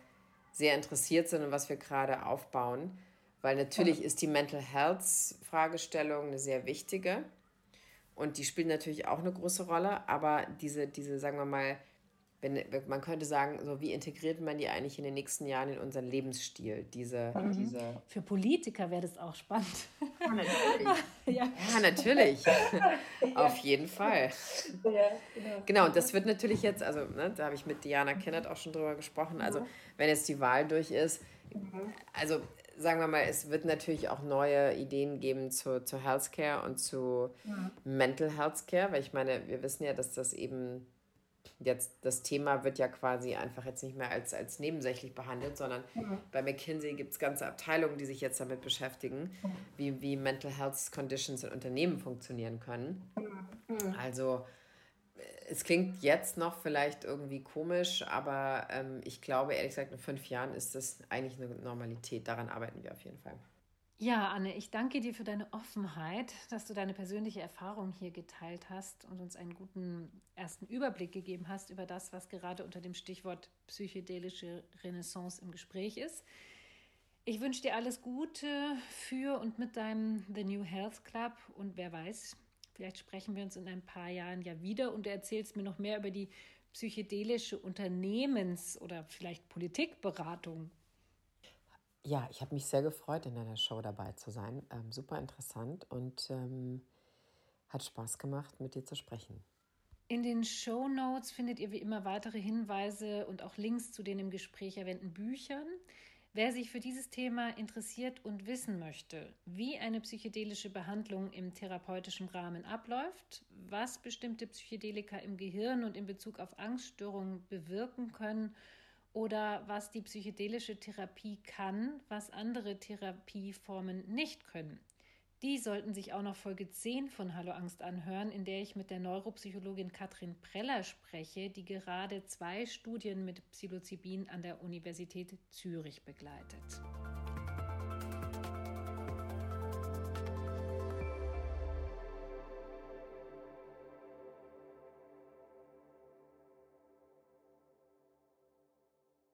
sehr interessiert sind und was wir gerade aufbauen. Weil natürlich ist die Mental Health Fragestellung eine sehr wichtige und die spielt natürlich auch eine große Rolle, aber diese, diese sagen wir mal, wenn, man könnte sagen, so wie integriert man die eigentlich in den nächsten Jahren in unseren Lebensstil? Diese, mhm. diese Für Politiker wäre das auch spannend. Ja, natürlich. ja. ja, natürlich. Auf jeden Fall. Ja, genau. genau, und das wird natürlich jetzt, also ne, da habe ich mit Diana Kinnert auch schon drüber gesprochen, also wenn jetzt die Wahl durch ist, mhm. also sagen wir mal, es wird natürlich auch neue Ideen geben zu, zu Healthcare und zu mhm. Mental Healthcare, weil ich meine, wir wissen ja, dass das eben jetzt das Thema wird ja quasi einfach jetzt nicht mehr als, als nebensächlich behandelt, sondern mhm. bei McKinsey gibt es ganze Abteilungen, die sich jetzt damit beschäftigen, mhm. wie, wie Mental Health Conditions in Unternehmen funktionieren können. Mhm. Also es klingt jetzt noch vielleicht irgendwie komisch, aber ähm, ich glaube ehrlich gesagt, in fünf Jahren ist das eigentlich eine Normalität. Daran arbeiten wir auf jeden Fall. Ja, Anne, ich danke dir für deine Offenheit, dass du deine persönliche Erfahrung hier geteilt hast und uns einen guten ersten Überblick gegeben hast über das, was gerade unter dem Stichwort psychedelische Renaissance im Gespräch ist. Ich wünsche dir alles Gute für und mit deinem The New Health Club und wer weiß, vielleicht sprechen wir uns in ein paar Jahren ja wieder und du erzählst mir noch mehr über die psychedelische Unternehmens- oder vielleicht Politikberatung ja, ich habe mich sehr gefreut, in deiner Show dabei zu sein. Ähm, super interessant und ähm, hat Spaß gemacht, mit dir zu sprechen. In den Show Notes findet ihr wie immer weitere Hinweise und auch Links zu den im Gespräch erwähnten Büchern. Wer sich für dieses Thema interessiert und wissen möchte, wie eine psychedelische Behandlung im therapeutischen Rahmen abläuft, was bestimmte Psychedelika im Gehirn und in Bezug auf Angststörungen bewirken können oder was die psychedelische Therapie kann, was andere Therapieformen nicht können. Die sollten sich auch noch Folge 10 von Hallo Angst anhören, in der ich mit der Neuropsychologin Katrin Preller spreche, die gerade zwei Studien mit Psilocybin an der Universität Zürich begleitet.